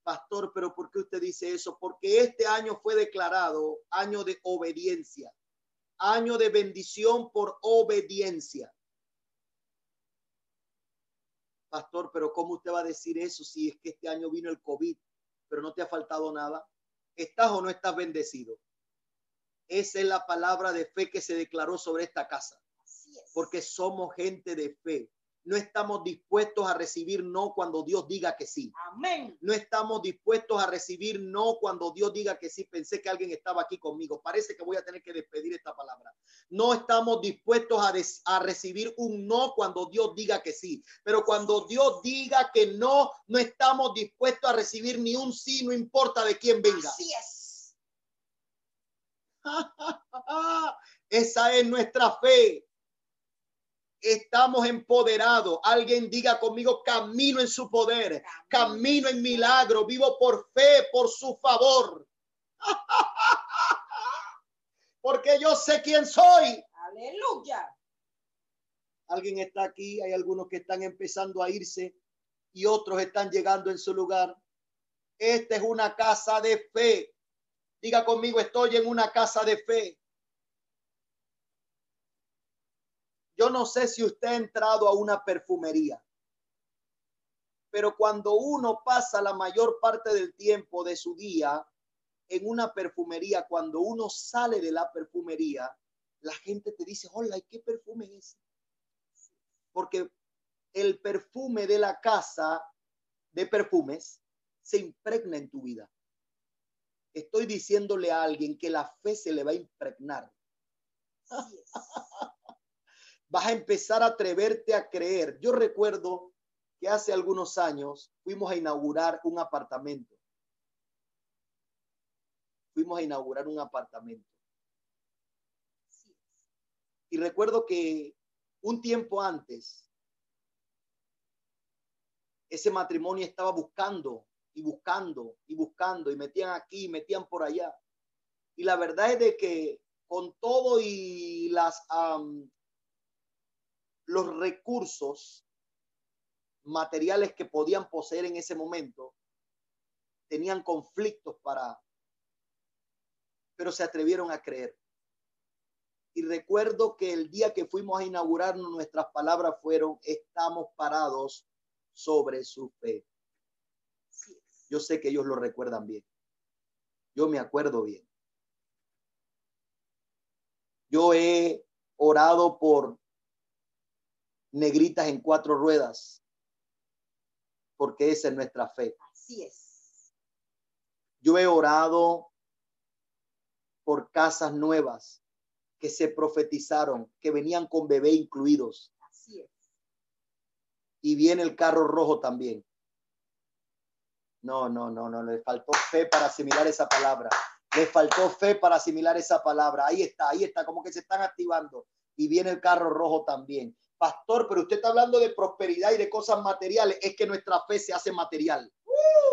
Pastor, pero ¿por qué usted dice eso? Porque este año fue declarado año de obediencia, año de bendición por obediencia. Pastor, pero ¿cómo usted va a decir eso si es que este año vino el COVID, pero no te ha faltado nada? ¿Estás o no estás bendecido? Esa es la palabra de fe que se declaró sobre esta casa, porque somos gente de fe. No estamos dispuestos a recibir no cuando Dios diga que sí Amén. no estamos dispuestos a recibir no cuando Dios diga que sí. Pensé que alguien estaba aquí conmigo. Parece que voy a tener que despedir esta palabra. No estamos dispuestos a, des- a recibir un no cuando Dios diga que sí. Pero cuando Dios diga que no, no estamos dispuestos a recibir ni un sí, no importa de quién venga. Así es. Esa es nuestra fe. Estamos empoderados. Alguien diga conmigo, camino en su poder. camino en milagro, vivo por fe, por su favor. Porque yo sé quién soy. Aleluya. Alguien está aquí, hay algunos que están empezando a irse y otros están llegando en su lugar. Esta es una casa de fe. Diga conmigo, estoy en una casa de fe. Yo no sé si usted ha entrado a una perfumería, pero cuando uno pasa la mayor parte del tiempo de su día en una perfumería, cuando uno sale de la perfumería, la gente te dice, hola, ¿y qué perfume es? Porque el perfume de la casa de perfumes se impregna en tu vida. Estoy diciéndole a alguien que la fe se le va a impregnar. Vas a empezar a atreverte a creer. Yo recuerdo que hace algunos años fuimos a inaugurar un apartamento. Fuimos a inaugurar un apartamento. Y recuerdo que un tiempo antes, ese matrimonio estaba buscando y buscando y buscando y metían aquí, metían por allá. Y la verdad es de que con todo y las am, los recursos materiales que podían poseer en ese momento, tenían conflictos para, pero se atrevieron a creer. Y recuerdo que el día que fuimos a inaugurarnos, nuestras palabras fueron, estamos parados sobre su fe. Yo sé que ellos lo recuerdan bien. Yo me acuerdo bien. Yo he orado por negritas en cuatro ruedas, porque esa es nuestra fe. Así es. Yo he orado por casas nuevas que se profetizaron, que venían con bebé incluidos, Así es. y viene el carro rojo también. No, no, no, no, le faltó fe para asimilar esa palabra. Le faltó fe para asimilar esa palabra. Ahí está, ahí está, como que se están activando. Y viene el carro rojo también. Pastor, pero usted está hablando de prosperidad y de cosas materiales. Es que nuestra fe se hace material.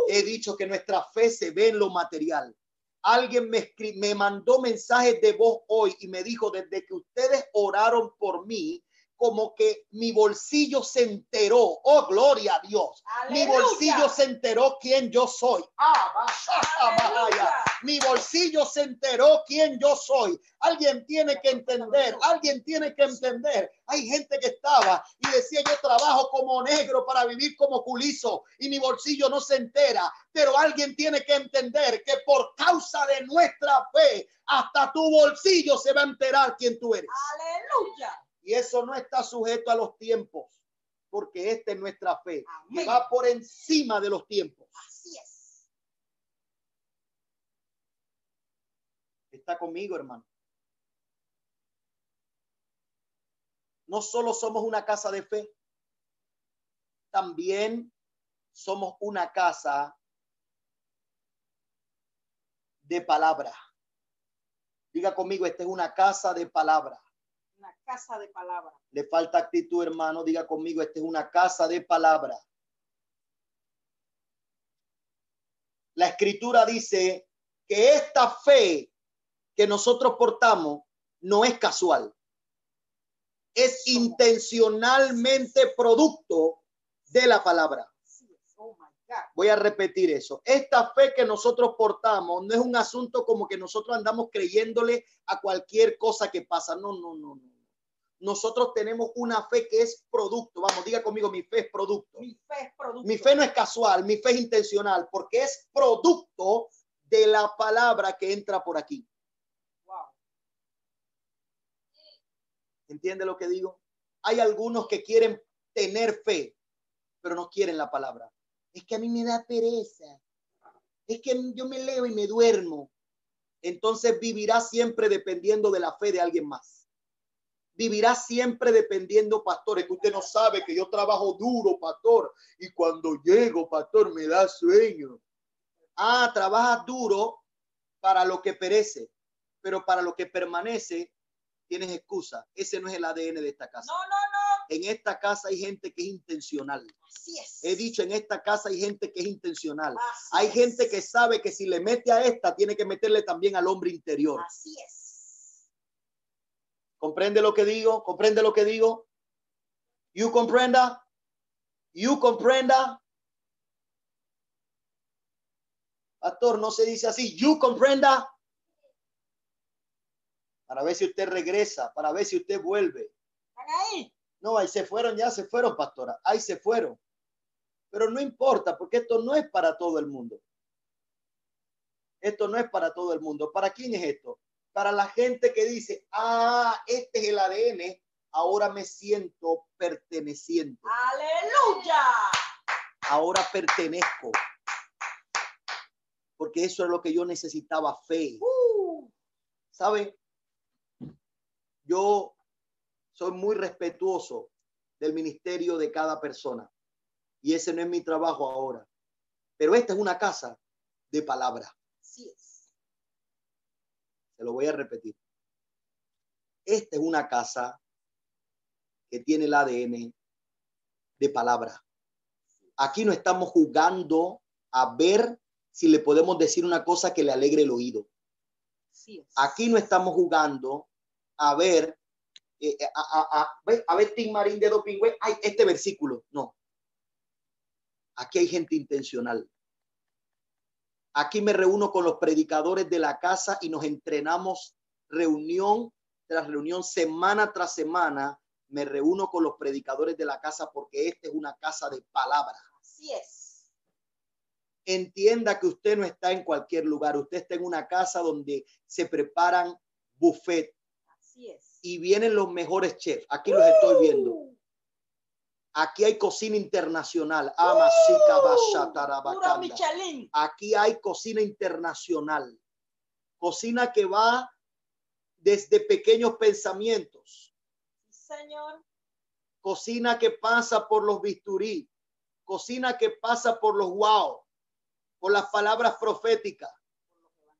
He dicho que nuestra fe se ve en lo material. Alguien me, me mandó mensajes de voz hoy y me dijo, desde que ustedes oraron por mí, como que mi bolsillo se enteró. Oh, gloria a Dios. Mi bolsillo se enteró quién yo soy. Ah, basha, bahaya. Aleluya. Mi bolsillo se enteró quién yo soy. Alguien tiene que entender, alguien tiene que entender. Hay gente que estaba y decía yo trabajo como negro para vivir como culizo y mi bolsillo no se entera. Pero alguien tiene que entender que por causa de nuestra fe, hasta tu bolsillo se va a enterar quién tú eres. Aleluya. Y eso no está sujeto a los tiempos. porque esta es nuestra fe, Amén. va por encima de los tiempos. Así es. Está conmigo, hermano. No solo somos una casa de fe, también somos una casa de palabra. Diga conmigo, esta es una casa de palabra. Una casa de palabra. Le falta actitud, hermano. Diga conmigo, esta es una casa de palabra. La escritura dice que esta fe que nosotros portamos no es casual. Es intencionalmente producto de la palabra. Así es. Oh my God. Voy a repetir eso. Esta fe que nosotros portamos no es un asunto como que nosotros andamos creyéndole a cualquier cosa que pasa. No, no, no, no. Nosotros tenemos una fe que es producto. Vamos, diga conmigo, mi fe es producto. Mi fe es producto. Mi fe no es casual, mi fe es intencional, porque es producto de la palabra que entra por aquí. Wow. ¿Entiende lo que digo? Hay algunos que quieren tener fe, pero no quieren la palabra. Es que a mí me da pereza. Es que yo me leo y me duermo. Entonces vivirá siempre dependiendo de la fe de alguien más. Vivirá siempre dependiendo, pastor. Es que usted no sabe que yo trabajo duro, pastor. Y cuando llego, pastor, me da sueño. Ah, trabajas duro para lo que perece, pero para lo que permanece, tienes excusa. Ese no es el ADN de esta casa. No, no. En esta casa hay gente que es intencional. Así es. He dicho, en esta casa hay gente que es intencional. Así Hay es. gente que sabe que si le mete a esta, tiene que meterle también al hombre interior. Así es. ¿Comprende lo que digo? ¿Comprende lo que digo? You comprenda? You comprenda? Pastor, no se dice así. You comprenda? Para ver si usted regresa, para ver si usted vuelve. Ahí. No, ahí se fueron, ya se fueron, pastora. Ahí se fueron. Pero no importa, porque esto no es para todo el mundo. Esto no es para todo el mundo. ¿Para quién es esto? Para la gente que dice, ah, este es el ADN, ahora me siento perteneciente. Aleluya. Ahora pertenezco. Porque eso es lo que yo necesitaba, fe. Uh, ¿Sabe? Yo soy muy respetuoso del ministerio de cada persona. Y ese no es mi trabajo ahora. Pero esta es una casa de palabra. así es. Se lo voy a repetir. Esta es una casa que tiene el ADN de palabra. Aquí no estamos jugando a ver si le podemos decir una cosa que le alegre el oído. Es. Aquí no estamos jugando a ver, eh, a, a, a, ve- a ver, Tim Marín de Dopingüe, ay, este versículo. No. Aquí hay gente intencional. Aquí me reúno con los predicadores de la casa y nos entrenamos reunión tras reunión, semana tras semana. Me reúno con los predicadores de la casa porque esta es una casa de palabra Así es. entienda que usted no está en cualquier lugar, usted está en una casa donde se preparan buffet Así es. Y vienen los mejores chefs. Aquí los estoy viendo. Aquí hay cocina internacional. Aquí hay cocina internacional. Cocina que va desde pequeños pensamientos. Señor. Cocina que pasa por los bisturí. Cocina que pasa por los wow. Por las palabras proféticas.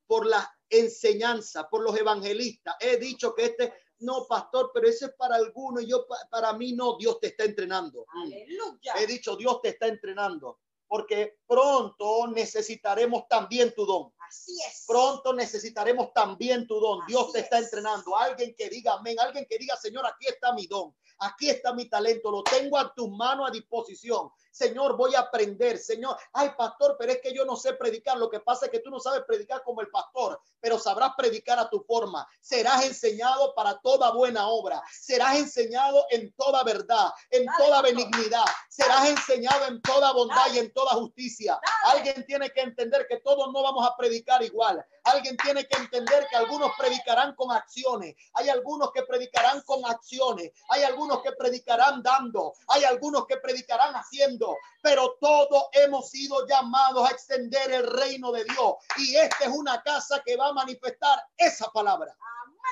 por la enseñanza, por los evangelistas. He dicho que este, no, pastor, pero ese es para algunos, yo pa- para mí no, Dios te está entrenando. Aleluya. He dicho, Dios te está entrenando, porque pronto necesitaremos también tu don. Así es. Pronto necesitaremos también tu don. Dios Así te está es. entrenando. Alguien que diga amén, alguien que diga, Señor, aquí está mi don, aquí está mi talento, lo tengo a tus manos a disposición. Señor, voy a aprender, Señor. Ay, pastor, pero es que yo no sé predicar. Lo que pasa es que tú no sabes predicar como el pastor, pero sabrás predicar a tu forma. Serás enseñado para toda buena obra. Serás enseñado en toda verdad, en Dale, toda benignidad. Serás enseñado en toda bondad y en toda justicia. Dale. Alguien tiene que entender que todos no vamos a predicar igual. Alguien tiene que entender que algunos predicarán con acciones. Hay algunos que predicarán con acciones. Hay algunos que predicarán dando. Hay algunos que predicarán haciendo. Pero todos hemos sido llamados a extender el reino de Dios. Y esta es una casa que va a manifestar esa palabra.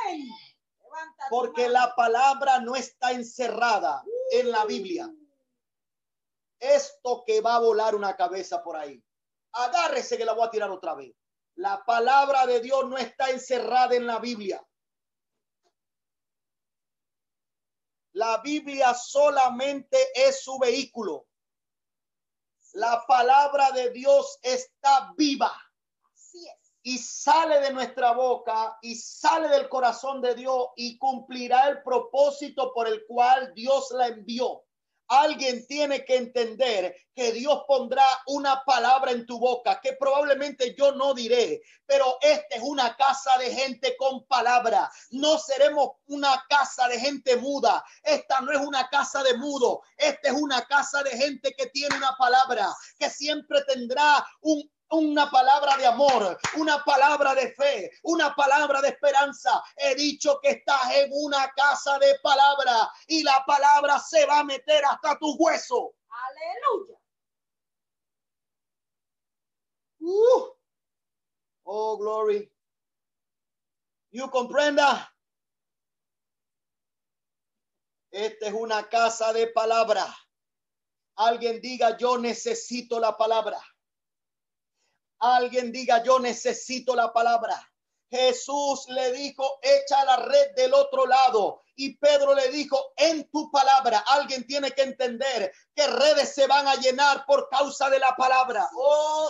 Amén. Porque la palabra no está encerrada en la Biblia. Esto que va a volar una cabeza por ahí. Agárrese que la voy a tirar otra vez. La palabra de Dios no está encerrada en la Biblia. La Biblia solamente es su vehículo. La palabra de Dios está viva Así es. y sale de nuestra boca y sale del corazón de Dios y cumplirá el propósito por el cual Dios la envió. Alguien tiene que entender que Dios pondrá una palabra en tu boca que probablemente yo no diré, pero esta es una casa de gente con palabra. No seremos una casa de gente muda. Esta no es una casa de mudo. Esta es una casa de gente que tiene una palabra, que siempre tendrá un una palabra de amor, una palabra de fe, una palabra de esperanza. He dicho que estás en una casa de palabra y la palabra se va a meter hasta tu hueso. Aleluya. Uh. Oh, glory. You comprenda. Esta es una casa de palabra. Alguien diga, yo necesito la palabra. Alguien diga, yo necesito la palabra. Jesús le dijo, echa la red del otro lado. Y Pedro le dijo, en tu palabra, alguien tiene que entender que redes se van a llenar por causa de la palabra. Oh.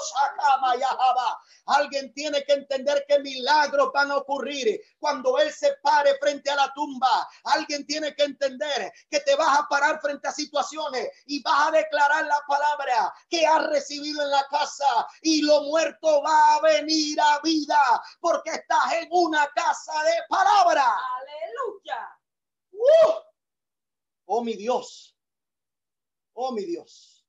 Alguien tiene que entender que milagros van a ocurrir cuando Él se pare frente a la tumba. Alguien tiene que entender que te vas a parar frente a situaciones y vas a declarar la palabra que has recibido en la casa y lo muerto va a venir a vida porque estás en una casa de palabra. Aleluya. ¡Uh! Oh mi Dios. Oh mi Dios.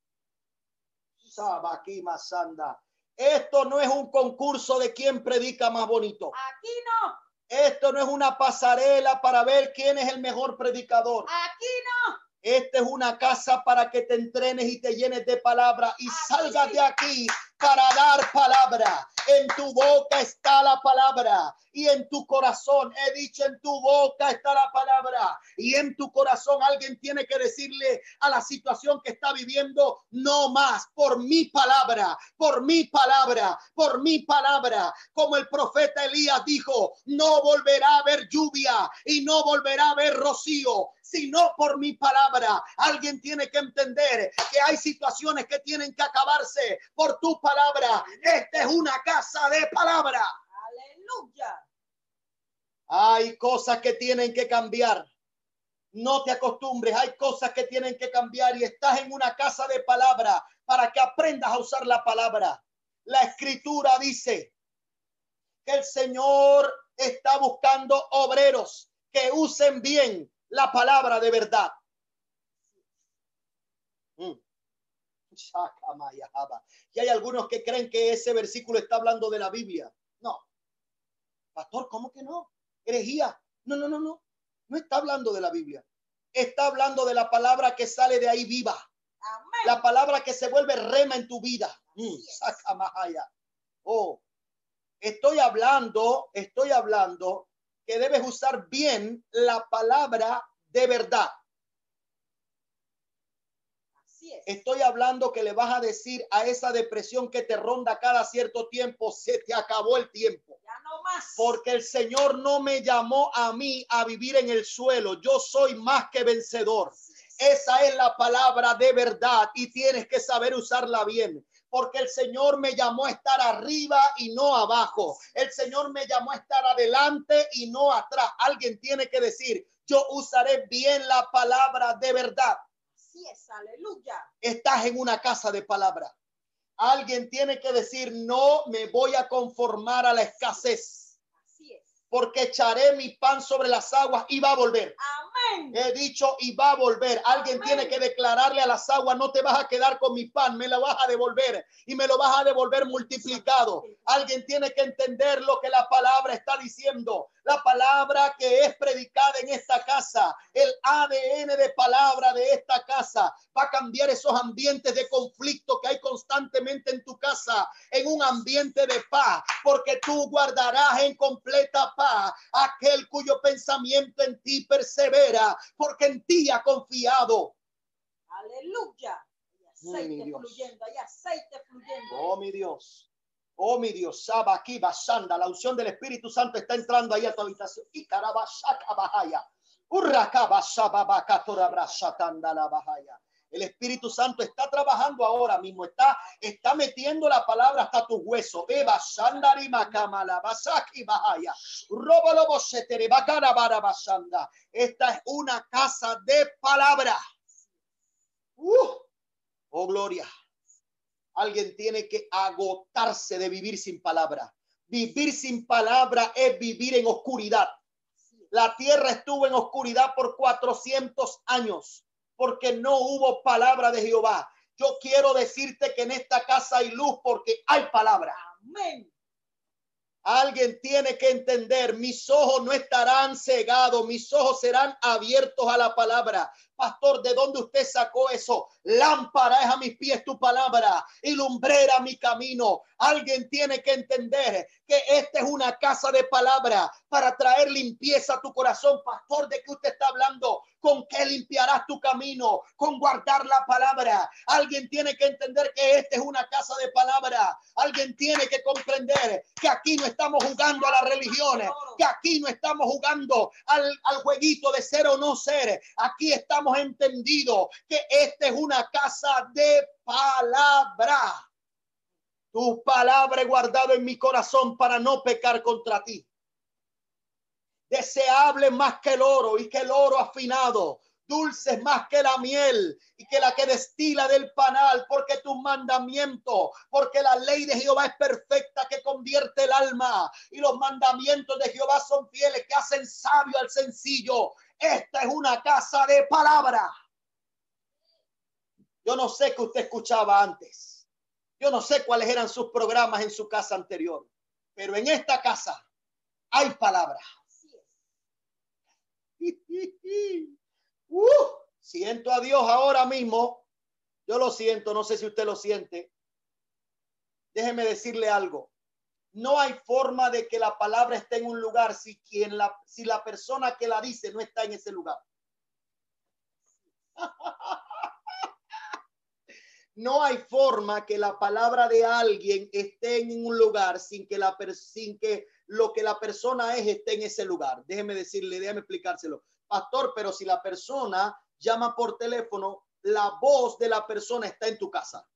Sabaki Masanda. Esto no es un concurso de quién predica más bonito. Aquí no. Esto no es una pasarela para ver quién es el mejor predicador. Aquí no. Esta es una casa para que te entrenes y te llenes de palabra y salgas de aquí para dar palabra. En tu boca está la palabra y en tu corazón, he dicho, en tu boca está la palabra y en tu corazón alguien tiene que decirle a la situación que está viviendo, no más, por mi palabra, por mi palabra, por mi palabra. Como el profeta Elías dijo, no volverá a haber lluvia y no volverá a haber rocío, sino por mi palabra. Alguien tiene que entender que hay situaciones que tienen que acabarse por tu palabra. Esta es una casa de palabra. Aleluya. Hay cosas que tienen que cambiar. No te acostumbres, hay cosas que tienen que cambiar y estás en una casa de palabra para que aprendas a usar la palabra. La escritura dice que el Señor está buscando obreros que usen bien la palabra de verdad. Mm. Y hay algunos que creen que ese versículo está hablando de la Biblia. No. Pastor, ¿cómo que no? Herejía. No, no, no, no. No está hablando de la Biblia. Está hablando de la palabra que sale de ahí viva. Amén. La palabra que se vuelve rema en tu vida. Mm. Sakamahaya. Oh, estoy hablando, estoy hablando que debes usar bien la palabra de verdad. Así es. Estoy hablando que le vas a decir a esa depresión que te ronda cada cierto tiempo, se te acabó el tiempo. Ya no más. Porque el Señor no me llamó a mí a vivir en el suelo. Yo soy más que vencedor. Esa es la palabra de verdad y tienes que saber usarla bien. Porque el Señor me llamó a estar arriba y no abajo. El Señor me llamó a estar adelante y no atrás. Alguien tiene que decir, yo usaré bien la palabra de verdad. Así es, aleluya. Estás en una casa de palabra. Alguien tiene que decir, no me voy a conformar a la escasez, Así es. porque echaré mi pan sobre las aguas y va a volver. Amén. He dicho y va a volver. Alguien tiene que declararle a las aguas, no te vas a quedar con mi pan, me lo vas a devolver y me lo vas a devolver multiplicado. Alguien tiene que entender lo que la palabra está diciendo. La palabra que es predicada en esta casa, el ADN de palabra de esta casa, va a cambiar esos ambientes de conflicto que hay constantemente en tu casa, en un ambiente de paz, porque tú guardarás en completa paz aquel cuyo pensamiento en ti persevera, porque en ti ha confiado. Aleluya. Hay Ay, mi aceite Dios. fluyendo, hay aceite fluyendo. Oh, mi Dios. Oh, mi Dios. Saba aquí, basanda. La unción del Espíritu Santo está entrando ahí a tu habitación. Y carabashaka bahaya. El Espíritu Santo está trabajando ahora mismo, está, está metiendo la palabra hasta tus huesos. Eva Shandari Makamala Basaki Bahaya. Robolobo Setere Bakara Basanda. Esta es una casa de palabra. Uh, oh, gloria. Alguien tiene que agotarse de vivir sin palabra. Vivir sin palabra es vivir en oscuridad. La tierra estuvo en oscuridad por 400 años porque no hubo palabra de Jehová. Yo quiero decirte que en esta casa hay luz porque hay palabra. Amén. Alguien tiene que entender, mis ojos no estarán cegados, mis ojos serán abiertos a la palabra. Pastor, ¿de dónde usted sacó eso? Lámpara es a mis pies tu palabra y lumbrera mi camino. Alguien tiene que entender que esta es una casa de palabra para traer limpieza a tu corazón. Pastor, ¿de qué usted está hablando? ¿Con qué limpiarás tu camino? Con guardar la palabra. Alguien tiene que entender que esta es una casa de palabra. Alguien tiene que comprender que aquí no estamos jugando a las religiones, que aquí no estamos jugando al, al jueguito de ser o no ser. Aquí estamos entendidos que esta es una casa de palabra. Tu palabra he guardado en mi corazón para no pecar contra ti. Deseable más que el oro y que el oro afinado, dulces más que la miel y que la que destila del panal, porque tus mandamientos, porque la ley de Jehová es perfecta que convierte el alma y los mandamientos de Jehová son fieles que hacen sabio al sencillo. Esta es una casa de palabra. Yo no sé qué usted escuchaba antes. Yo no sé cuáles eran sus programas en su casa anterior, pero en esta casa hay palabra. Uh, siento a Dios ahora mismo. Yo lo siento, no sé si usted lo siente. Déjeme decirle algo. No hay forma de que la palabra esté en un lugar si quien la si la persona que la dice no está en ese lugar. No hay forma que la palabra de alguien esté en un lugar sin que la sin que lo que la persona es esté en ese lugar. Déjeme decirle, déjeme explicárselo. Pastor, pero si la persona llama por teléfono, la voz de la persona está en tu casa.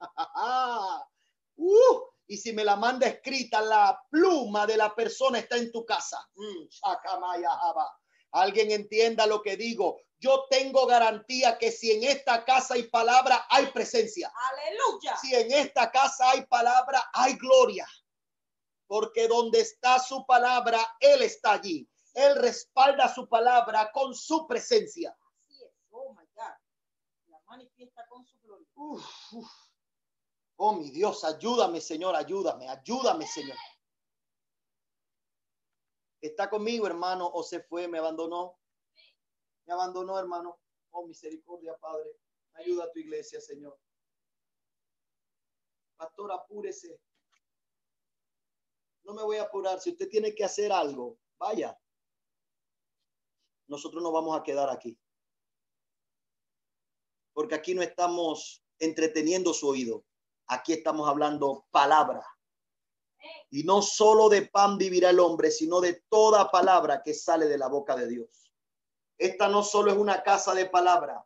Uh, y si me la manda escrita, la pluma de la persona está en tu casa. Mm. Alguien entienda lo que digo. Yo tengo garantía que si en esta casa hay palabra, hay presencia. Aleluya. Si en esta casa hay palabra, hay gloria. Porque donde está su palabra, Él está allí. Él respalda su palabra con su presencia. Así es. Oh my God. La manifiesta con su gloria. Uf, uf. Oh, mi Dios, ayúdame, Señor, ayúdame, ayúdame, Señor. ¿Está conmigo, hermano, o se fue, me abandonó? Me abandonó, hermano. Oh, misericordia, Padre. Ayuda a tu iglesia, Señor. Pastor, apúrese. No me voy a apurar. Si usted tiene que hacer algo, vaya. Nosotros no vamos a quedar aquí. Porque aquí no estamos entreteniendo su oído. Aquí estamos hablando palabra. Y no solo de pan vivirá el hombre, sino de toda palabra que sale de la boca de Dios. Esta no solo es una casa de palabra,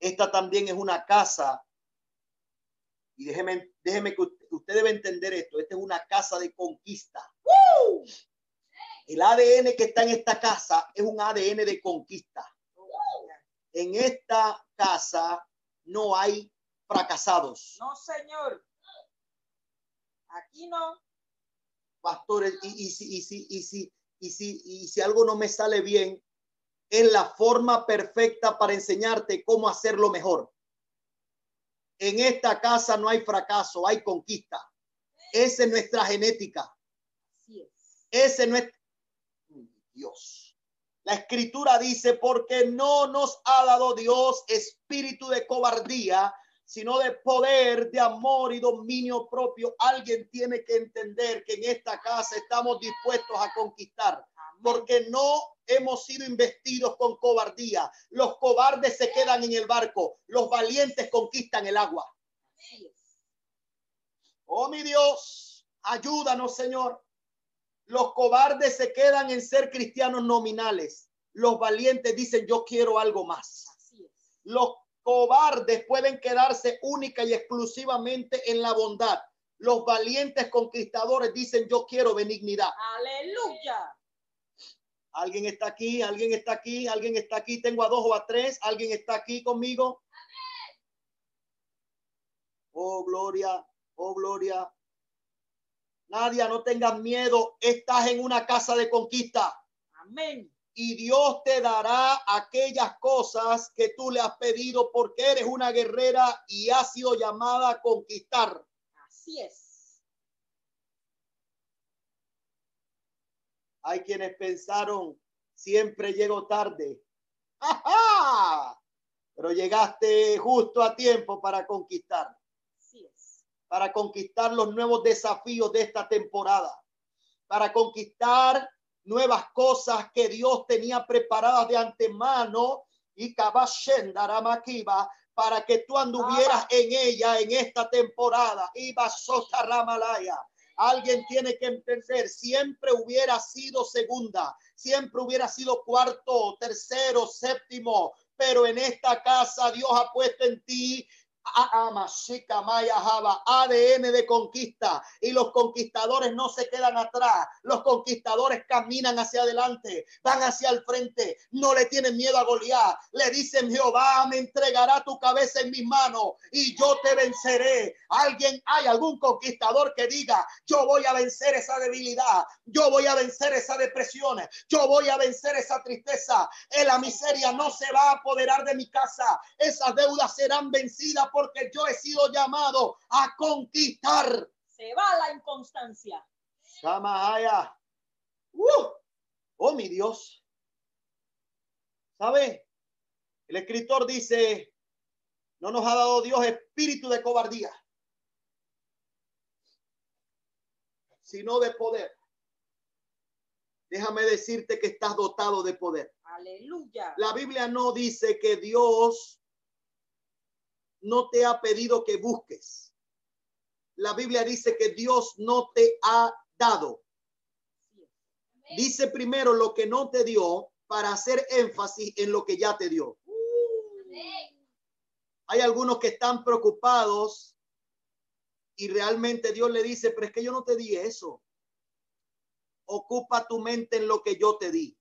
esta también es una casa. Y déjeme, déjeme que usted, debe entender esto. Esta es una casa de conquista. ¡Woo! El ADN que está en esta casa es un ADN de conquista. En esta casa no hay fracasados. No, señor. Aquí no. Pastores, y, y si, y, si, y, si, y, si, y si algo no me sale bien, es la forma perfecta para enseñarte cómo hacerlo mejor. En esta casa no hay fracaso, hay conquista. Esa es nuestra genética. Ese no es Dios. La escritura dice, porque no nos ha dado Dios espíritu de cobardía, sino de poder, de amor y dominio propio. Alguien tiene que entender que en esta casa estamos dispuestos a conquistar, porque no hemos sido investidos con cobardía. Los cobardes se quedan en el barco, los valientes conquistan el agua. Oh, mi Dios, ayúdanos, Señor. Los cobardes se quedan en ser cristianos nominales. Los valientes dicen, yo quiero algo más. Los cobardes pueden quedarse única y exclusivamente en la bondad. Los valientes conquistadores dicen, yo quiero benignidad. Aleluya. ¿Alguien está aquí? ¿Alguien está aquí? ¿Alguien está aquí? Tengo a dos o a tres. ¿Alguien está aquí conmigo? Oh, gloria. Oh, gloria. Nadia, no tengas miedo. Estás en una casa de conquista. Amén. Y Dios te dará aquellas cosas que tú le has pedido porque eres una guerrera y has sido llamada a conquistar. Así es. Hay quienes pensaron, siempre llego tarde. ¡Ajá! Pero llegaste justo a tiempo para conquistar, Así es. para conquistar los nuevos desafíos de esta temporada, para conquistar nuevas cosas que Dios tenía preparadas de antemano y Kabashendaramakiba para que tú anduvieras en ella en esta temporada. Iba Ramalaya. Alguien tiene que entender, siempre hubiera sido segunda, siempre hubiera sido cuarto, tercero, séptimo, pero en esta casa Dios ha puesto en ti Amashika Maya Java, ADN de conquista. Y los conquistadores no se quedan atrás, los conquistadores caminan hacia adelante, van hacia el frente, no le tienen miedo a Goliat, le dicen Jehová me entregará tu cabeza en mis manos y yo te venceré. Alguien, hay algún conquistador que diga yo voy a vencer esa debilidad, yo voy a vencer esa depresión, yo voy a vencer esa tristeza, en la miseria no se va a apoderar de mi casa, esas deudas serán vencidas porque yo he sido llamado a conquistar. Se va la inconstancia. Samahaya. Uh, oh, mi Dios. ¿Sabe? El escritor dice, no nos ha dado Dios espíritu de cobardía, sino de poder. Déjame decirte que estás dotado de poder. Aleluya. La Biblia no dice que Dios no te ha pedido que busques. La Biblia dice que Dios no te ha dado. Dice primero lo que no te dio para hacer énfasis en lo que ya te dio. Hay algunos que están preocupados y realmente Dios le dice, pero es que yo no te di eso. Ocupa tu mente en lo que yo te di.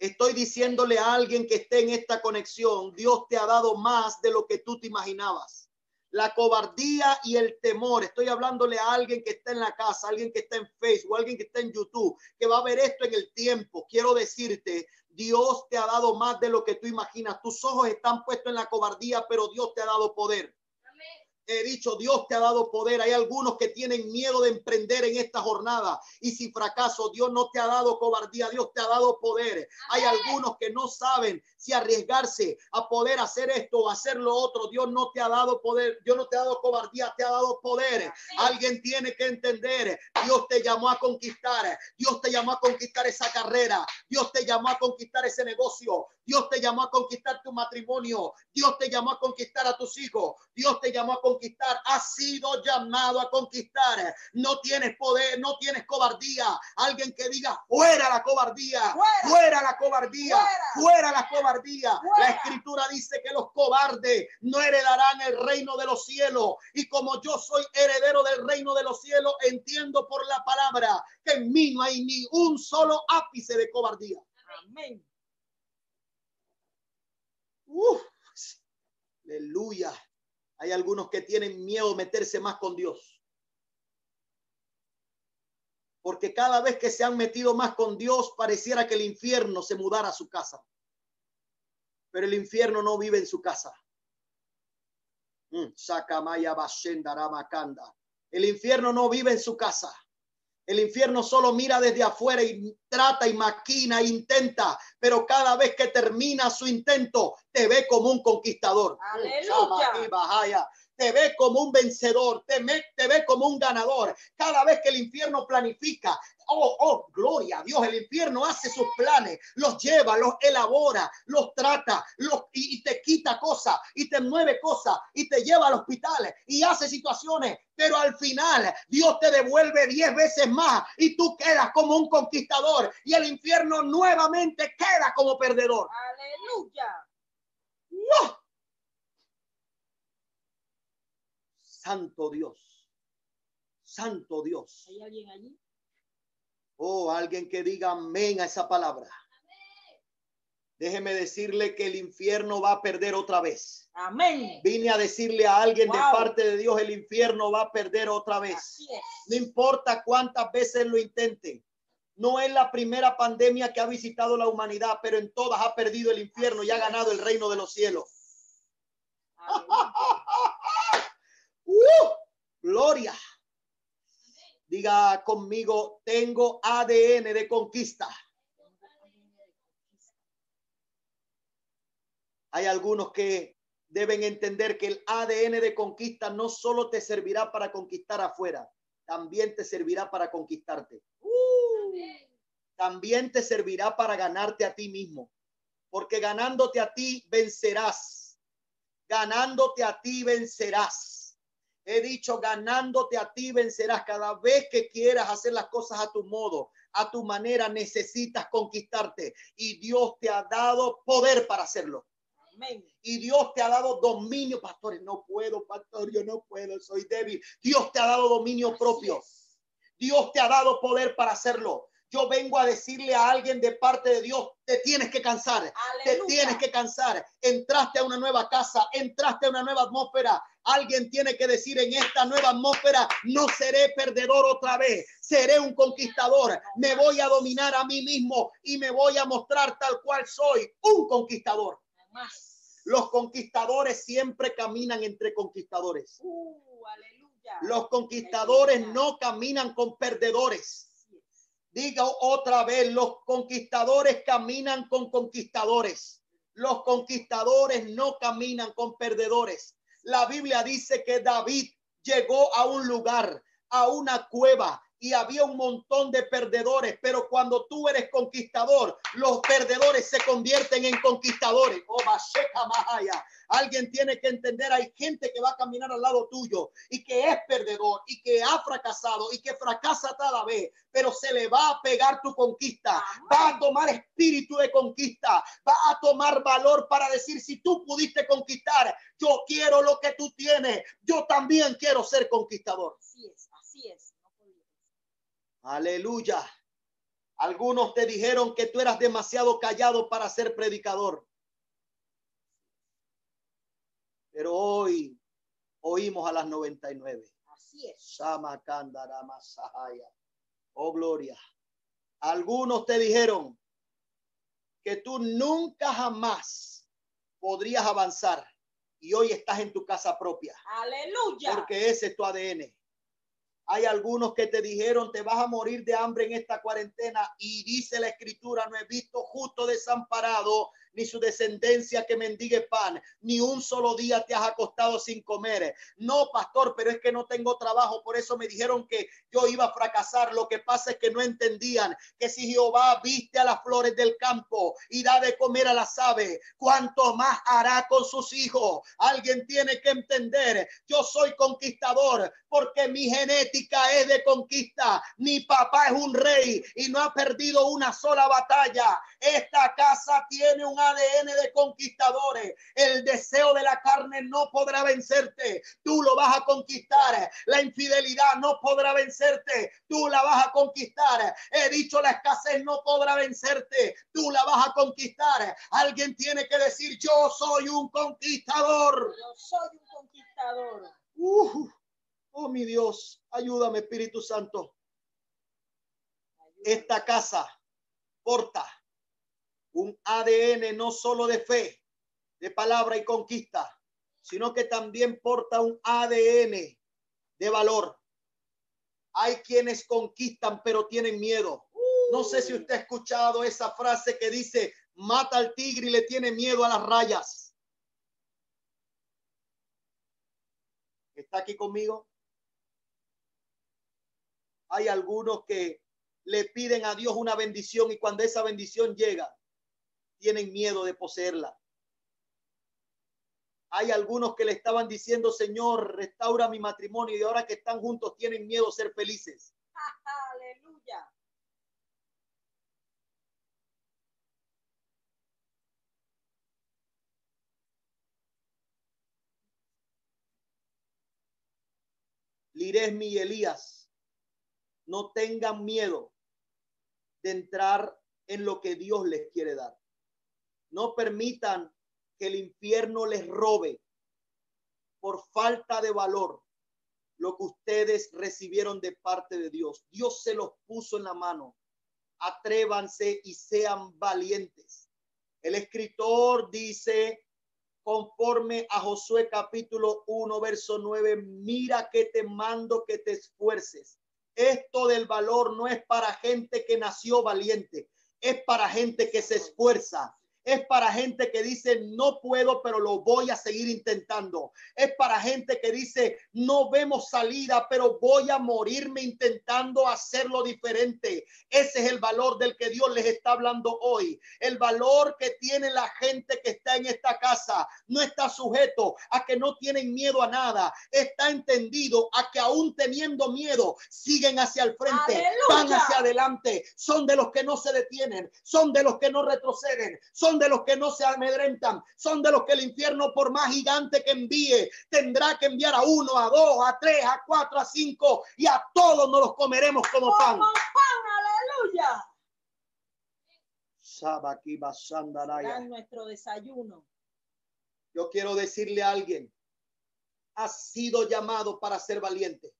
Estoy diciéndole a alguien que esté en esta conexión, Dios te ha dado más de lo que tú te imaginabas. La cobardía y el temor. Estoy hablándole a alguien que está en la casa, alguien que está en Facebook, alguien que está en YouTube, que va a ver esto en el tiempo. Quiero decirte, Dios te ha dado más de lo que tú imaginas. Tus ojos están puestos en la cobardía, pero Dios te ha dado poder. He dicho, Dios te ha dado poder. Hay algunos que tienen miedo de emprender en esta jornada. Y si fracaso, Dios no te ha dado cobardía, Dios te ha dado poder. Hay algunos que no saben si arriesgarse a poder hacer esto o hacer lo otro. Dios no te ha dado poder, Dios no te ha dado cobardía, te ha dado poder. Alguien tiene que entender, Dios te llamó a conquistar, Dios te llamó a conquistar esa carrera, Dios te llamó a conquistar ese negocio, Dios te llamó a conquistar tu matrimonio, Dios te llamó a conquistar a tus hijos, Dios te llamó a conquistar, has sido llamado a conquistar. No tienes poder, no tienes cobardía. Alguien que diga, fuera la cobardía, Fuera. fuera la cobardía, Fuera. fuera la cobardía. La escritura dice que los cobardes no heredarán el reino de los cielos. Y como yo soy heredero del reino de los cielos, entiendo por la palabra que en mí no hay ni un solo ápice de cobardía. Amén. Aleluya. Hay algunos que tienen miedo meterse más con Dios. Porque cada vez que se han metido más con Dios, pareciera que el infierno se mudara a su casa. Pero el infierno no vive en su casa. Mm. El infierno no vive en su casa. El infierno solo mira desde afuera y trata y maquina, e intenta, pero cada vez que termina su intento, te ve como un conquistador. Aleluya. Te ve como un vencedor, te, me- te ve como un ganador. Cada vez que el infierno planifica, oh, oh, gloria a Dios, el infierno hace sus planes, los lleva, los elabora, los trata, los, y, y te quita cosas, y te mueve cosas, y te lleva al hospital, y hace situaciones, pero al final Dios te devuelve diez veces más, y tú quedas como un conquistador, y el infierno nuevamente queda como perdedor. Aleluya. Santo Dios, Santo Dios. ¿Hay alguien allí? Oh, alguien que diga amén a esa palabra. Déjeme decirle que el infierno va a perder otra vez. Amén. Vine a decirle a alguien de parte de Dios, el infierno va a perder otra vez. No importa cuántas veces lo intente. No es la primera pandemia que ha visitado la humanidad, pero en todas ha perdido el infierno y ha ganado el reino de los cielos. ¡Uh! Gloria. Diga conmigo, tengo ADN de conquista. Hay algunos que deben entender que el ADN de conquista no solo te servirá para conquistar afuera, también te servirá para conquistarte. También te servirá para ganarte a ti mismo, porque ganándote a ti vencerás. Ganándote a ti vencerás. He dicho, ganándote a ti vencerás. Cada vez que quieras hacer las cosas a tu modo, a tu manera, necesitas conquistarte. Y Dios te ha dado poder para hacerlo Amén. y Dios te ha dado dominio, pastores, no puedo, pastor, yo no puedo, soy débil. Dios te ha dado dominio propio. Dios te ha dado poder para hacerlo. Yo vengo a decirle a alguien de parte de Dios, te tienes que cansar, te Aleluya. tienes que cansar. Entraste a una nueva casa, entraste a una nueva atmósfera. Alguien tiene que decir en esta nueva atmósfera, no seré perdedor otra vez, seré un conquistador. Me voy a dominar a mí mismo y me voy a mostrar tal cual soy, un conquistador. Los conquistadores siempre caminan entre conquistadores. Uh, aleluya. Los conquistadores no caminan con perdedores. Diga otra vez, los conquistadores caminan con conquistadores. Los conquistadores no caminan con perdedores. La Biblia dice que David llegó a un lugar, a una cueva, y había un montón de perdedores, pero cuando tú eres conquistador, los perdedores se convierten en conquistadores. Oh, Mahaya. Alguien tiene que entender, hay gente que va a caminar al lado tuyo y que es perdedor y que ha fracasado y que fracasa cada vez, pero se le va a pegar tu conquista, va a tomar espíritu de conquista, va a tomar valor para decir, si tú pudiste conquistar, yo quiero lo que tú tienes, yo también quiero ser conquistador. Así es. Así es. Aleluya. Algunos te dijeron que tú eras demasiado callado para ser predicador. Pero hoy oímos a las 99. Así es. Oh, gloria. Algunos te dijeron que tú nunca jamás podrías avanzar y hoy estás en tu casa propia Aleluya. porque ese es tu ADN. Hay algunos que te dijeron te vas a morir de hambre en esta cuarentena y dice la escritura, no he visto justo desamparado ni su descendencia que mendigue pan, ni un solo día te has acostado sin comer. No, pastor, pero es que no tengo trabajo, por eso me dijeron que yo iba a fracasar. Lo que pasa es que no entendían que si Jehová viste a las flores del campo y da de comer a las aves, cuánto más hará con sus hijos. Alguien tiene que entender, yo soy conquistador porque mi genética es de conquista. Mi papá es un rey y no ha perdido una sola batalla. Esta casa tiene un ADN de conquistadores. El deseo de la carne no podrá vencerte. Tú lo vas a conquistar. La infidelidad no podrá vencerte. Tú la vas a conquistar. He dicho la escasez no podrá vencerte. Tú la vas a conquistar. Alguien tiene que decir yo soy un conquistador. Yo soy un conquistador. Uh, oh mi Dios, ayúdame Espíritu Santo. Esta casa porta un ADN no solo de fe, de palabra y conquista, sino que también porta un ADN de valor. Hay quienes conquistan pero tienen miedo. No sé si usted ha escuchado esa frase que dice, mata al tigre y le tiene miedo a las rayas. ¿Está aquí conmigo? Hay algunos que le piden a Dios una bendición y cuando esa bendición llega, tienen miedo de poseerla. Hay algunos que le estaban diciendo, Señor, restaura mi matrimonio y ahora que están juntos tienen miedo de ser felices. Aleluya. Liresmi y Elías, no tengan miedo de entrar en lo que Dios les quiere dar. No permitan que el infierno les robe por falta de valor lo que ustedes recibieron de parte de Dios. Dios se los puso en la mano. Atrévanse y sean valientes. El escritor dice, conforme a Josué capítulo 1, verso 9, mira que te mando que te esfuerces. Esto del valor no es para gente que nació valiente, es para gente que se esfuerza, es para gente que dice, no puedo, pero lo voy a seguir intentando. Es para gente que dice, no vemos salida, pero voy a morirme intentando hacerlo diferente. Ese es el valor del que Dios les está hablando hoy. El valor que tiene la gente que está en esta casa no está sujeto a que no tienen miedo a nada. Está entendido a que aún teniendo miedo, siguen hacia el frente, Aleluya. van hacia adelante. Son de los que no se detienen, son de los que no retroceden, son de los que no se amedrentan, son de los que el infierno, por más gigante que envíe, tendrá que enviar a uno, a dos, a tres, a cuatro, a cinco, y a todos nos los comeremos como pan. Como pan, aleluya. Dan nuestro desayuno. Yo quiero decirle a alguien, has sido llamado para ser valiente.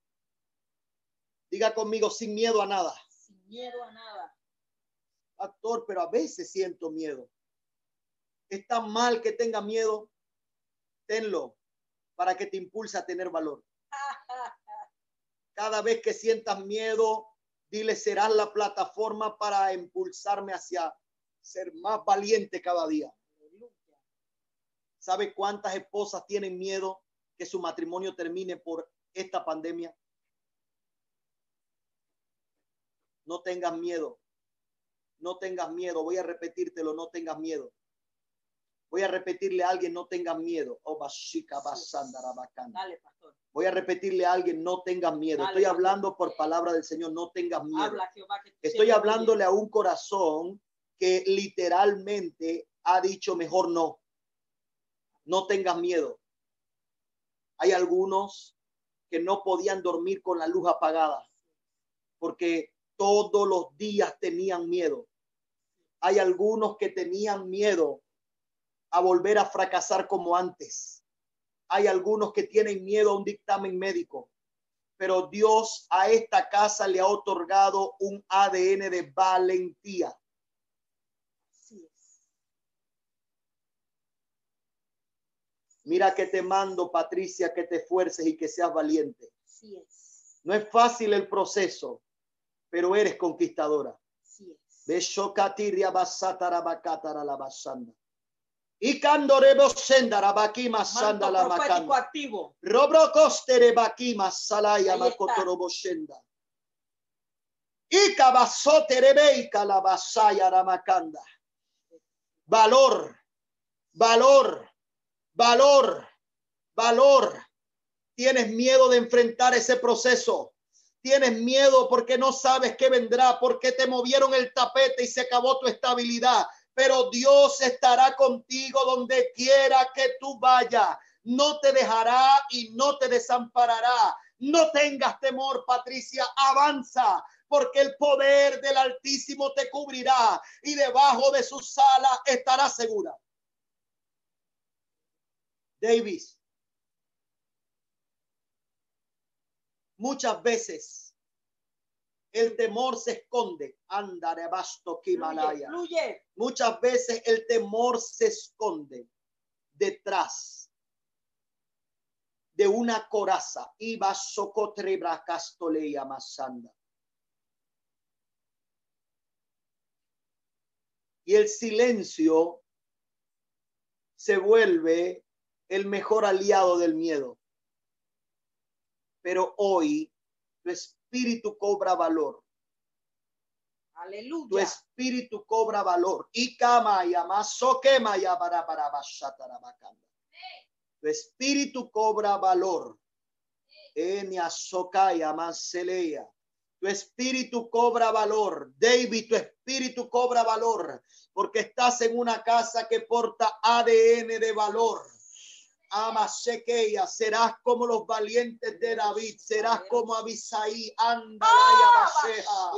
Diga conmigo, sin miedo a nada. Sin miedo a nada. Actor, pero a veces siento miedo. Está mal que tenga miedo. Tenlo para que te impulse a tener valor. Cada vez que sientas miedo, dile, serás la plataforma para impulsarme hacia ser más valiente cada día. ¿Sabe cuántas esposas tienen miedo que su matrimonio termine por esta pandemia? No tengas miedo. No tengas miedo. Voy a repetírtelo, no tengas miedo. Voy a repetirle a alguien, no tengas miedo. Oh. Dale, pastor. Voy a repetirle a alguien, no tengas miedo. Estoy hablando por palabra del Señor, no tengas miedo. Estoy hablándole a un corazón que literalmente ha dicho mejor no. No tengas miedo. Hay algunos que no podían dormir con la luz apagada porque todos los días tenían miedo. Hay algunos que tenían miedo a volver a fracasar como antes. Hay algunos que tienen miedo a un dictamen médico. Pero Dios a esta casa le ha otorgado un ADN de valentía. Así es. Mira que te mando, Patricia, que te esfuerces y que seas valiente. Así es. No es fácil el proceso, pero eres conquistadora. Así es. Beshokatiria basatara bakatara la basanda. Y candorebo sendara bakima Manto sanda la profético makanda. activo. Robro costere bakima salaya makotorobo shenda. Y cabasote beika la basaya ramakanda. Valor, valor, valor, valor. Tienes miedo de enfrentar ese proceso. Tienes miedo porque no sabes qué vendrá, porque te movieron el tapete y se acabó tu estabilidad. Pero Dios estará contigo donde quiera que tú vayas. No te dejará y no te desamparará. No tengas temor, Patricia, avanza, porque el poder del Altísimo te cubrirá y debajo de sus alas estarás segura. Davis, muchas veces el temor se esconde. Andare basto Himalaya. Fluye. Muchas veces el temor se esconde detrás de una coraza. Iba socotrebra castoleya masanda. Y el silencio se vuelve el mejor aliado del miedo. Pero hoy tu espíritu cobra valor. Tu Aleluya. espíritu cobra valor. Y kama ya masoquema ya para para. Tu espíritu cobra valor. Enia sokaya maseleya. Tu espíritu cobra valor. David, tu espíritu cobra valor. Porque estás en una casa que porta ADN de valor. Ama sequeya, serás como los valientes de David, serás como Abisaí, andalaya basheja.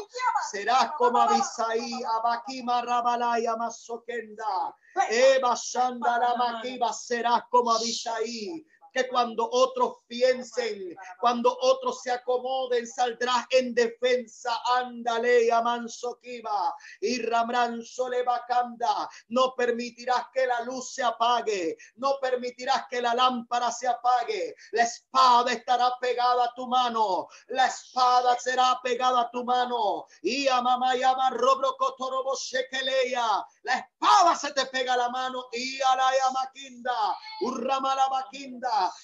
Serás como Abisaí, Abakima Rabalaya Masokenda, Eva Shandara Makiba, serás como Abisaí. Que cuando otros piensen, cuando otros se acomoden, saldrás en defensa. Ándale, Amansokiba y Ramran Solebakanda. No permitirás que la luz se apague, no permitirás que la lámpara se apague. La espada estará pegada a tu mano, la espada será pegada a tu mano. Y a mamá llama Robro Kotorobo Shekeleya. La espada se te pega a la mano y a la Yamakinda,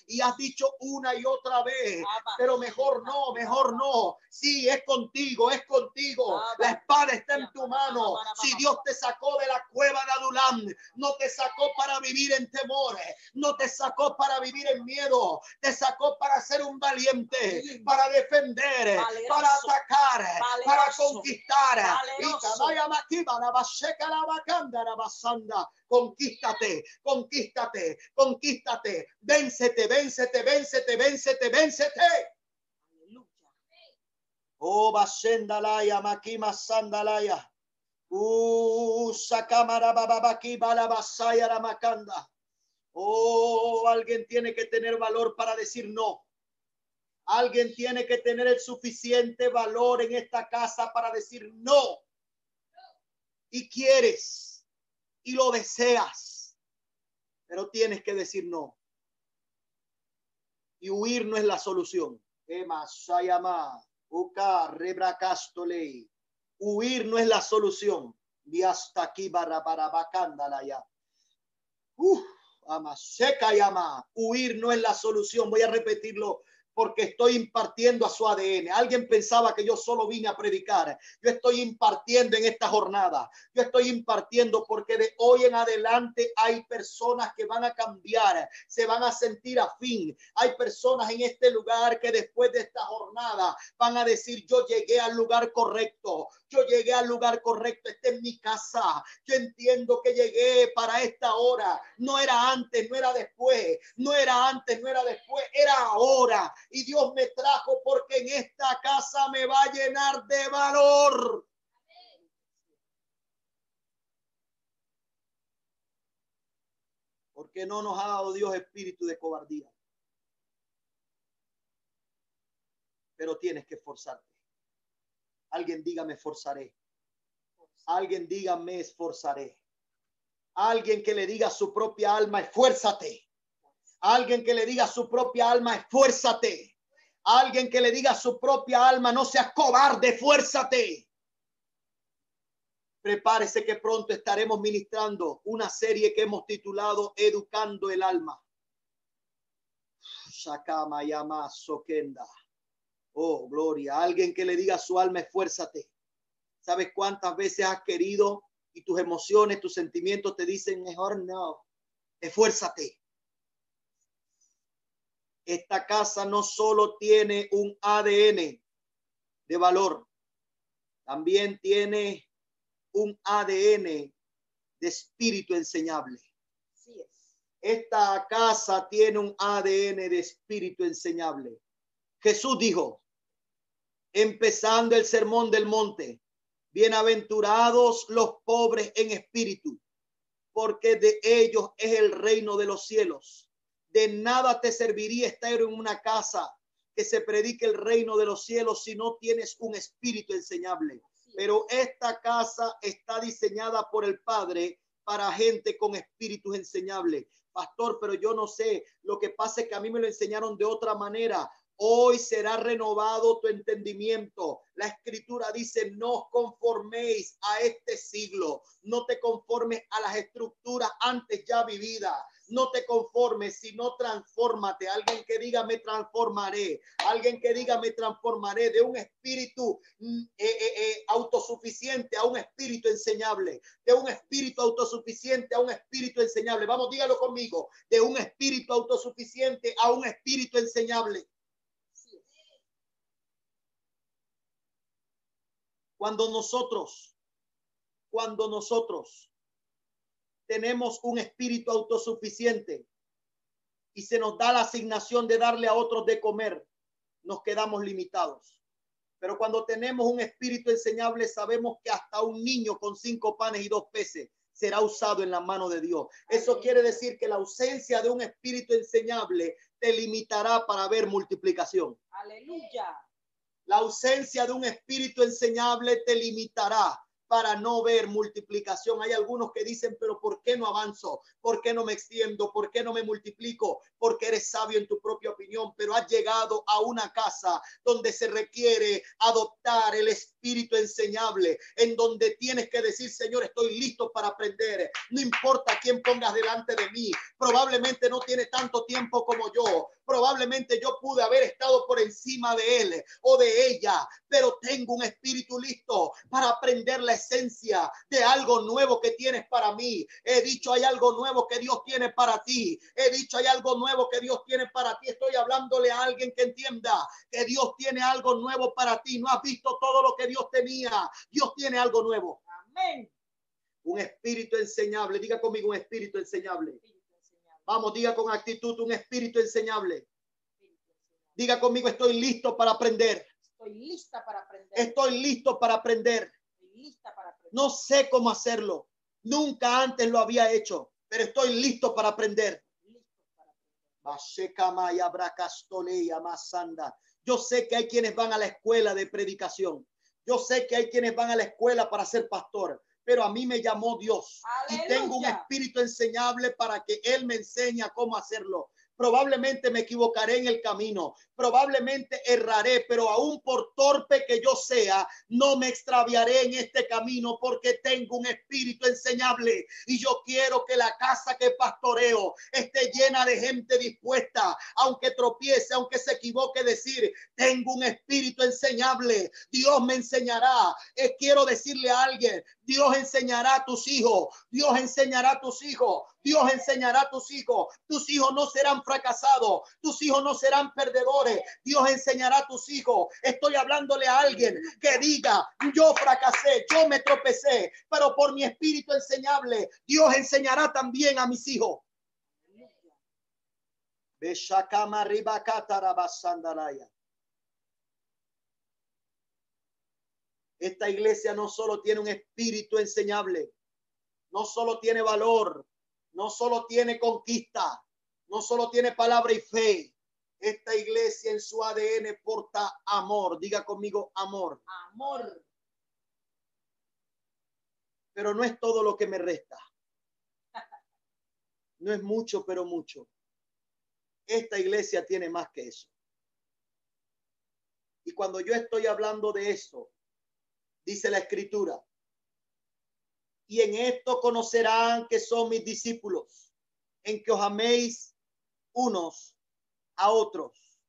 Y has dicho una y otra vez, pero mejor no, mejor no. Sí, es contigo, es contigo. La espada está en tu mano. Si Dios te sacó de la cueva de Adulam, no te sacó para vivir en temores, no te sacó para vivir en miedo, te sacó para ser un valiente, para defender, para atacar, para conquistar. Y Conquístate, conquístate, conquístate, véncete, véncete, véncete, véncete, véncete. Oh, Bashendalaya, Makima Sandalaya. Uh, Sakamara Bababaki Balabasaya Ramakanda. Oh, alguien tiene que tener valor para decir no. Alguien tiene que tener el suficiente valor en esta casa para decir no. Y quieres y lo deseas, pero tienes que decir no. Y huir no es la solución. Huir no es la solución. Vi hasta aquí barra para bacándala ya. Uf, ama seca llama. Huir no es la solución. Voy a repetirlo porque estoy impartiendo a su ADN. Alguien pensaba que yo solo vine a predicar. Yo estoy impartiendo en esta jornada. Yo estoy impartiendo porque de hoy en adelante hay personas que van a cambiar, se van a sentir afín. Hay personas en este lugar que después de esta jornada van a decir, yo llegué al lugar correcto. Yo llegué al lugar correcto. Esta es mi casa. Yo entiendo que llegué para esta hora. No era antes, no era después. No era antes, no era después. Era ahora y Dios me trajo porque en esta casa me va a llenar de valor. Porque no nos ha dado Dios espíritu de cobardía. Pero tienes que esforzarte. Alguien diga me esforzaré. Alguien diga me esforzaré. Alguien que le diga a su propia alma, esfuérzate. Alguien que le diga a su propia alma, esfuérzate. Alguien que le diga a su propia alma, no seas cobarde, esfuérzate. Prepárese que pronto estaremos ministrando una serie que hemos titulado Educando el alma. Shakama Yama Sokenda. Oh, gloria. Alguien que le diga a su alma, esfuérzate. ¿Sabes cuántas veces has querido y tus emociones, tus sentimientos te dicen mejor no? Esfuérzate. Esta casa no solo tiene un ADN de valor, también tiene un ADN de espíritu enseñable. Esta casa tiene un ADN de espíritu enseñable. Jesús dijo, empezando el sermón del monte, bienaventurados los pobres en espíritu, porque de ellos es el reino de los cielos. De nada te serviría estar en una casa que se predique el reino de los cielos si no tienes un espíritu enseñable. Pero esta casa está diseñada por el Padre para gente con espíritus enseñables. Pastor, pero yo no sé. Lo que pasa es que a mí me lo enseñaron de otra manera. Hoy será renovado tu entendimiento. La escritura dice, no os conforméis a este siglo, no te conformes a las estructuras antes ya vividas. No te conformes, sino transfórmate. Alguien que diga, me transformaré. Alguien que diga, me transformaré de un espíritu mm, eh, eh, eh, autosuficiente a un espíritu enseñable. De un espíritu autosuficiente a un espíritu enseñable. Vamos, dígalo conmigo. De un espíritu autosuficiente a un espíritu enseñable. Así es. Cuando nosotros, cuando nosotros tenemos un espíritu autosuficiente y se nos da la asignación de darle a otros de comer, nos quedamos limitados. Pero cuando tenemos un espíritu enseñable, sabemos que hasta un niño con cinco panes y dos peces será usado en la mano de Dios. Eso quiere decir que la ausencia de un espíritu enseñable te limitará para ver multiplicación. Aleluya. La ausencia de un espíritu enseñable te limitará para no ver multiplicación. Hay algunos que dicen, pero ¿por qué no avanzo? ¿Por qué no me extiendo? ¿Por qué no me multiplico? Porque eres sabio en tu propia opinión, pero has llegado a una casa donde se requiere adoptar el espíritu enseñable, en donde tienes que decir, Señor, estoy listo para aprender. No importa quién pongas delante de mí. Probablemente no tiene tanto tiempo como yo. Probablemente yo pude haber estado por encima de él o de ella, pero tengo un espíritu listo para aprender la esencia de algo nuevo que tienes para mí. He dicho, hay algo nuevo que Dios tiene para ti. He dicho, hay algo nuevo que Dios tiene para ti. Estoy hablándole a alguien que entienda que Dios tiene algo nuevo para ti. No has visto todo lo que Dios tenía. Dios tiene algo nuevo. Amén. Un espíritu enseñable. Diga conmigo un espíritu enseñable. Espíritu enseñable. Vamos, diga con actitud un espíritu enseñable. Espíritu enseñable. Diga conmigo, estoy listo para aprender. Estoy lista para aprender. Estoy listo para aprender. Estoy lista para aprender. No sé cómo hacerlo. Nunca antes lo había hecho, pero estoy listo para aprender. Yo sé que hay quienes van a la escuela de predicación. Yo sé que hay quienes van a la escuela para ser pastor, pero a mí me llamó Dios y tengo un espíritu enseñable para que Él me enseñe cómo hacerlo. Probablemente me equivocaré en el camino, probablemente erraré, pero aún por torpe que yo sea, no me extraviaré en este camino porque tengo un espíritu enseñable y yo quiero que la casa que pastoreo esté llena de gente dispuesta, aunque tropiece, aunque se equivoque, decir, tengo un espíritu enseñable, Dios me enseñará. Eh, quiero decirle a alguien, Dios enseñará a tus hijos, Dios enseñará a tus hijos, Dios enseñará a tus hijos, tus hijos no serán fracasados, tus hijos no serán perdedores, Dios enseñará a tus hijos. Estoy hablándole a alguien que diga, yo fracasé, yo me tropecé, pero por mi espíritu enseñable, Dios enseñará también a mis hijos. Esta iglesia no solo tiene un espíritu enseñable, no solo tiene valor, no solo tiene conquista, no solo tiene palabra y fe. Esta iglesia en su ADN porta amor. Diga conmigo amor. Amor. Pero no es todo lo que me resta. No es mucho, pero mucho. Esta iglesia tiene más que eso. Y cuando yo estoy hablando de eso, dice la escritura, y en esto conocerán que son mis discípulos, en que os améis unos a otros.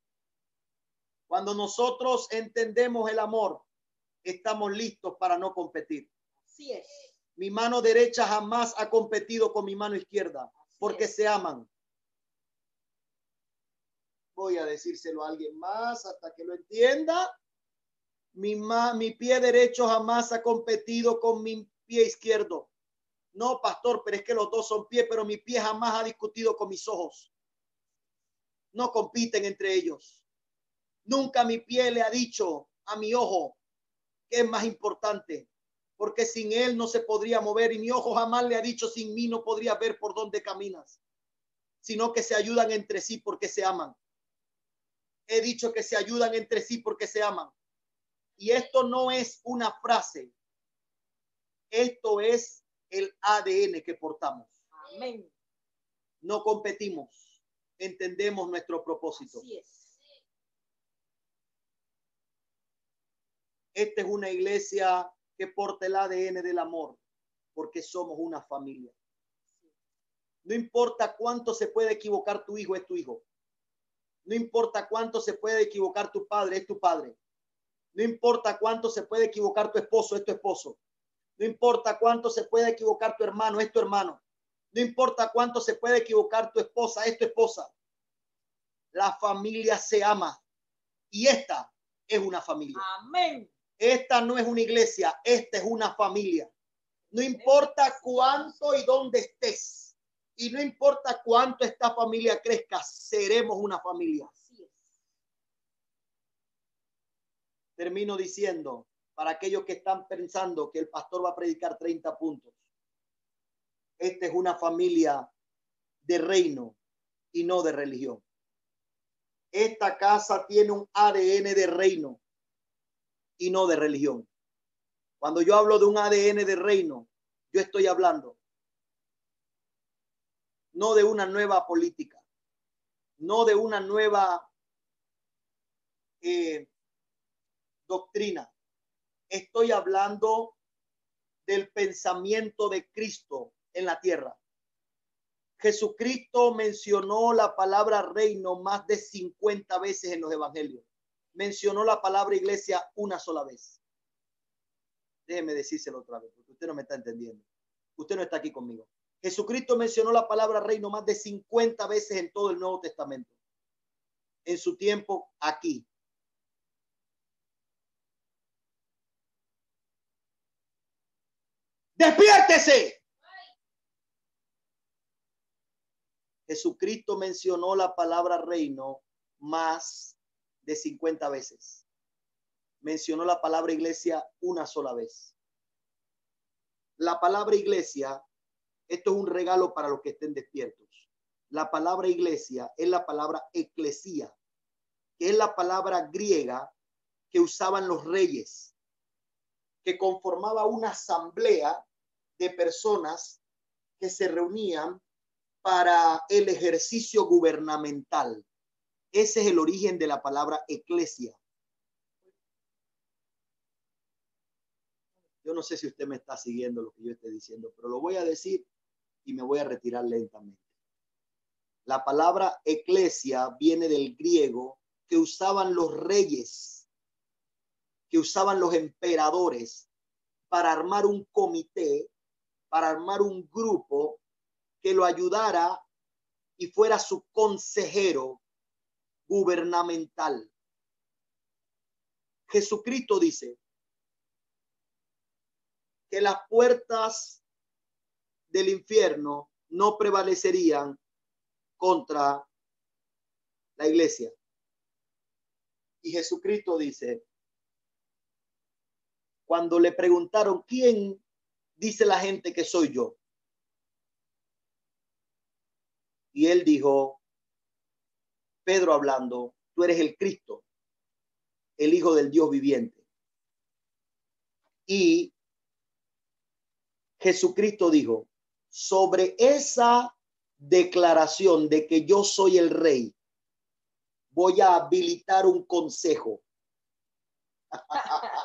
Cuando nosotros entendemos el amor, estamos listos para no competir. Así es. Mi mano derecha jamás ha competido con mi mano izquierda porque se aman. Voy a decírselo a alguien más hasta que lo entienda. Mi, ma- mi pie derecho jamás ha competido con mi pie izquierdo. No, pastor, pero es que los dos son pies, pero mi pie jamás ha discutido con mis ojos. No compiten entre ellos. Nunca mi pie le ha dicho a mi ojo que es más importante, porque sin él no se podría mover y mi ojo jamás le ha dicho sin mí no podría ver por dónde caminas, sino que se ayudan entre sí porque se aman. He dicho que se ayudan entre sí porque se aman. Y esto no es una frase, esto es el ADN que portamos. Amén. No competimos, entendemos nuestro propósito. Esta es una iglesia que porta el ADN del amor, porque somos una familia. No importa cuánto se puede equivocar tu hijo, es tu hijo. No importa cuánto se puede equivocar tu padre, es tu padre. No importa cuánto se puede equivocar tu esposo, es tu esposo. No importa cuánto se puede equivocar tu hermano, es tu hermano. No importa cuánto se puede equivocar tu esposa, es tu esposa. La familia se ama y esta es una familia. Amén. Esta no es una iglesia, esta es una familia. No importa cuánto y dónde estés. Y no importa cuánto esta familia crezca, seremos una familia. Termino diciendo, para aquellos que están pensando que el pastor va a predicar 30 puntos, esta es una familia de reino y no de religión. Esta casa tiene un ADN de reino y no de religión. Cuando yo hablo de un ADN de reino, yo estoy hablando no de una nueva política, no de una nueva eh, doctrina. Estoy hablando del pensamiento de Cristo en la tierra. Jesucristo mencionó la palabra reino más de 50 veces en los evangelios. Mencionó la palabra iglesia una sola vez. Déjeme decírselo otra vez, porque usted no me está entendiendo. Usted no está aquí conmigo. Jesucristo mencionó la palabra reino más de 50 veces en todo el Nuevo Testamento. En su tiempo aquí. Despiértese. Jesucristo mencionó la palabra reino más de 50 veces. Mencionó la palabra iglesia una sola vez. La palabra iglesia esto es un regalo para los que estén despiertos. La palabra iglesia es la palabra eclesía, que es la palabra griega que usaban los reyes, que conformaba una asamblea de personas que se reunían para el ejercicio gubernamental. Ese es el origen de la palabra eclesia. Yo no sé si usted me está siguiendo lo que yo estoy diciendo, pero lo voy a decir y me voy a retirar lentamente. La palabra eclesia viene del griego que usaban los reyes, que usaban los emperadores para armar un comité, para armar un grupo que lo ayudara y fuera su consejero gubernamental. Jesucristo dice que las puertas del infierno no prevalecerían contra la iglesia. Y Jesucristo dice, cuando le preguntaron, ¿quién dice la gente que soy yo? Y él dijo, Pedro hablando, tú eres el Cristo, el Hijo del Dios viviente. Y Jesucristo dijo, sobre esa declaración de que yo soy el rey, voy a habilitar un consejo.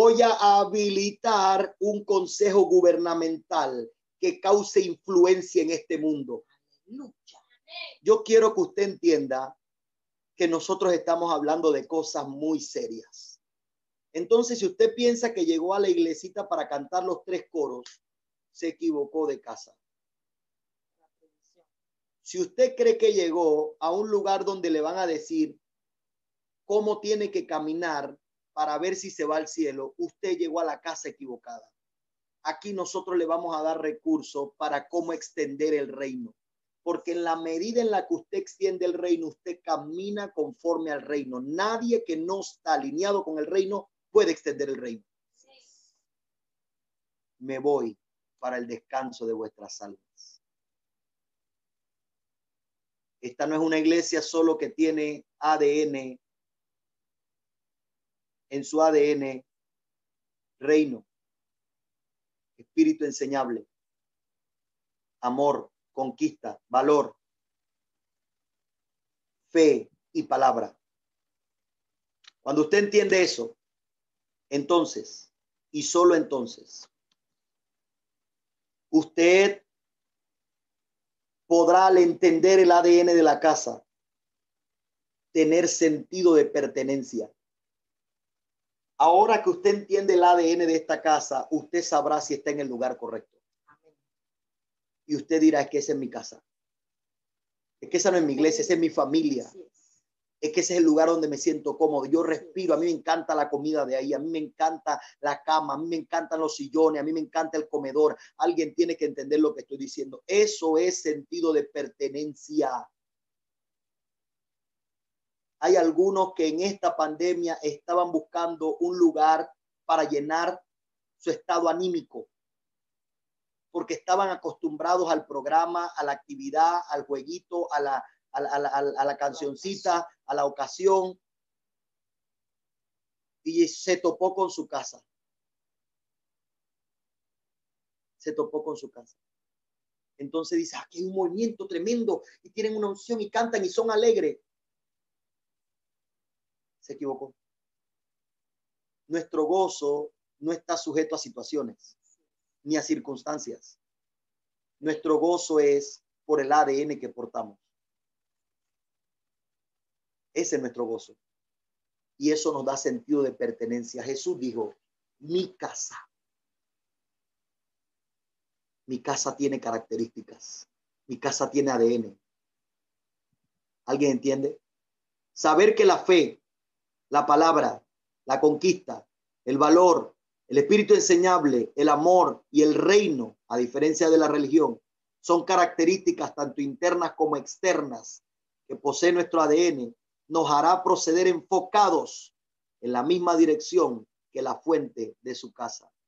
voy a habilitar un consejo gubernamental que cause influencia en este mundo. Yo quiero que usted entienda que nosotros estamos hablando de cosas muy serias. Entonces, si usted piensa que llegó a la iglesita para cantar los tres coros, se equivocó de casa. Si usted cree que llegó a un lugar donde le van a decir cómo tiene que caminar para ver si se va al cielo, usted llegó a la casa equivocada. aquí nosotros le vamos a dar recursos para cómo extender el reino. Porque en la medida en la que usted extiende el reino, usted camina conforme al reino. Nadie que no está alineado con el reino puede extender el reino. Me voy para el descanso de vuestras almas. Esta no es una iglesia solo que tiene ADN, en su ADN, reino, espíritu enseñable, amor, conquista, valor, fe y palabra. Cuando usted entiende eso, entonces, y solo entonces, usted podrá al entender el ADN de la casa tener sentido de pertenencia. Ahora que usted entiende el ADN de esta casa, usted sabrá si está en el lugar correcto. Y usted dirá, es que esa es mi casa. Es que esa no es mi iglesia, esa es mi familia. Es que ese es el lugar donde me siento cómodo. Yo respiro, a mí me encanta la comida de ahí, a mí me encanta la cama, a mí me encantan los sillones, a mí me encanta el comedor. Alguien tiene que entender lo que estoy diciendo. Eso es sentido de pertenencia. Hay algunos que en esta pandemia estaban buscando un lugar para llenar su estado anímico, porque estaban acostumbrados al programa, a la actividad, al jueguito, a la, a la, a la, cancioncita, a la ocasión, y se topó con su casa. Se topó con su casa. Entonces dice, aquí hay un movimiento tremendo y tienen una unción y cantan y son alegres se equivocó. Nuestro gozo no está sujeto a situaciones ni a circunstancias. Nuestro gozo es por el ADN que portamos. Ese es nuestro gozo. Y eso nos da sentido de pertenencia. Jesús dijo, mi casa. Mi casa tiene características. Mi casa tiene ADN. ¿Alguien entiende? Saber que la fe la palabra, la conquista, el valor, el espíritu enseñable, el amor y el reino, a diferencia de la religión, son características tanto internas como externas que posee nuestro ADN, nos hará proceder enfocados en la misma dirección que la fuente de su casa.